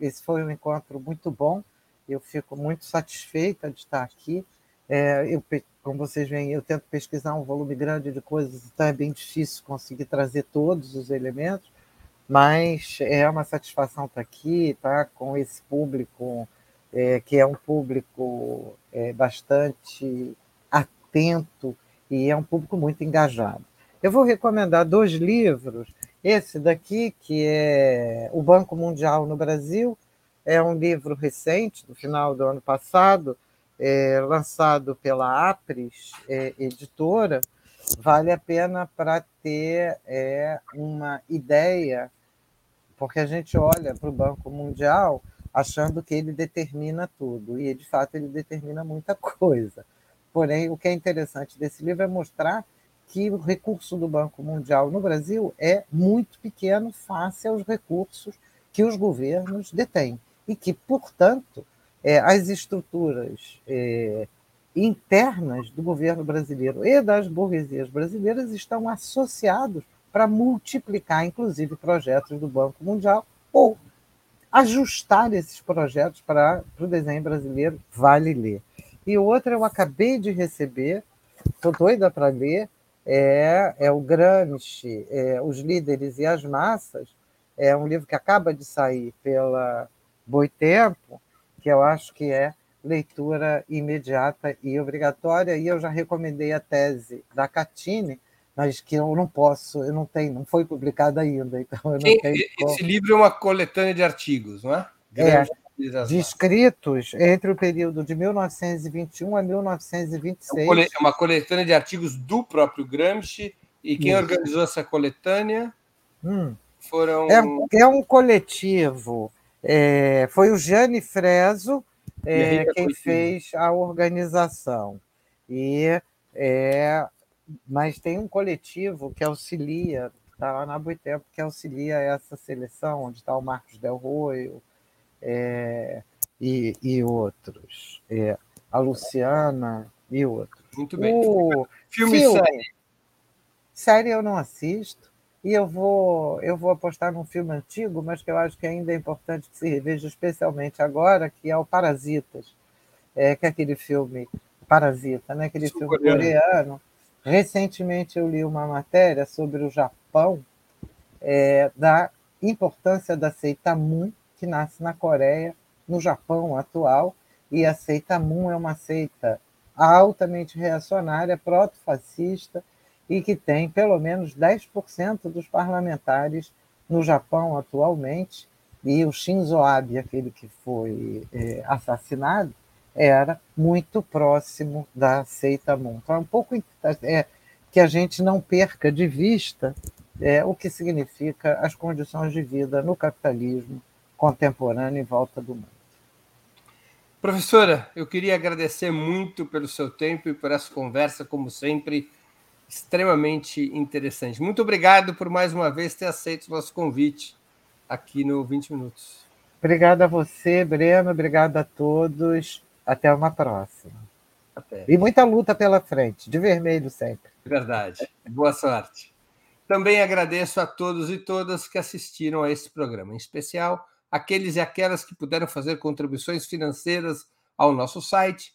Esse foi um encontro muito bom eu fico muito satisfeita de estar aqui. É, eu, como vocês veem, eu tento pesquisar um volume grande de coisas, então é bem difícil conseguir trazer todos os elementos, mas é uma satisfação estar aqui, estar com esse público, é, que é um público é, bastante atento e é um público muito engajado. Eu vou recomendar dois livros. Esse daqui, que é O Banco Mundial no Brasil, é um livro recente, do final do ano passado, é, lançado pela Apres é, Editora. Vale a pena para ter é, uma ideia, porque a gente olha para o Banco Mundial achando que ele determina tudo, e de fato ele determina muita coisa. Porém, o que é interessante desse livro é mostrar que o recurso do Banco Mundial no Brasil é muito pequeno face aos recursos que os governos detêm e que, portanto, é, as estruturas é, internas do governo brasileiro e das burguesias brasileiras estão associados para multiplicar, inclusive, projetos do Banco Mundial ou ajustar esses projetos para, para o desenho brasileiro, vale ler. E outra eu acabei de receber, estou doida para ler, é, é o Gramsci, é, Os Líderes e as Massas, é um livro que acaba de sair pela Boitempo, que eu acho que é leitura imediata e obrigatória, e eu já recomendei a tese da Catine, mas que eu não posso, eu não tenho, não foi publicada ainda, então eu não Quem, tenho. Esse livro é uma coletânea de artigos, não é? É, de escritos entre o período de 1921 a 1926. É uma coletânea de artigos do próprio Gramsci, e quem Isso. organizou essa coletânea hum. foram. É, é um coletivo é, foi o Gianni Freso é, quem fez a organização. E, é, mas tem um coletivo que auxilia, está lá na Boitempo, que auxilia essa seleção, onde está o Marcos Del Roio é, e, e, outros. É, a Luciana e outros. Muito bem. O filme, filme série. Série eu não assisto. E eu vou, eu vou apostar num filme antigo, mas que eu acho que ainda é importante que se reveja, especialmente agora, que é o Parasitas, é, que é aquele filme Parasita, né? aquele filme coreano. Recentemente eu li uma matéria sobre o Japão, é, da importância da seita Moon, que nasce na Coreia, no Japão atual, e a seita Moon é uma seita altamente reacionária, proto-fascista, e que tem pelo menos 10% dos parlamentares no Japão atualmente, e o Shinzo Abe, aquele que foi é, assassinado, era muito próximo da seita Moon. Então, é um pouco é, que a gente não perca de vista é, o que significa as condições de vida no capitalismo contemporâneo em volta do mundo. Professora, eu queria agradecer muito pelo seu tempo e por essa conversa, como sempre extremamente interessante. Muito obrigado por mais uma vez ter aceito o nosso convite aqui no 20 Minutos. Obrigado a você, Breno. Obrigado a todos. Até uma próxima. Até. E muita luta pela frente, de vermelho sempre. Verdade. Boa sorte. Também agradeço a todos e todas que assistiram a esse programa, em especial aqueles e aquelas que puderam fazer contribuições financeiras ao nosso site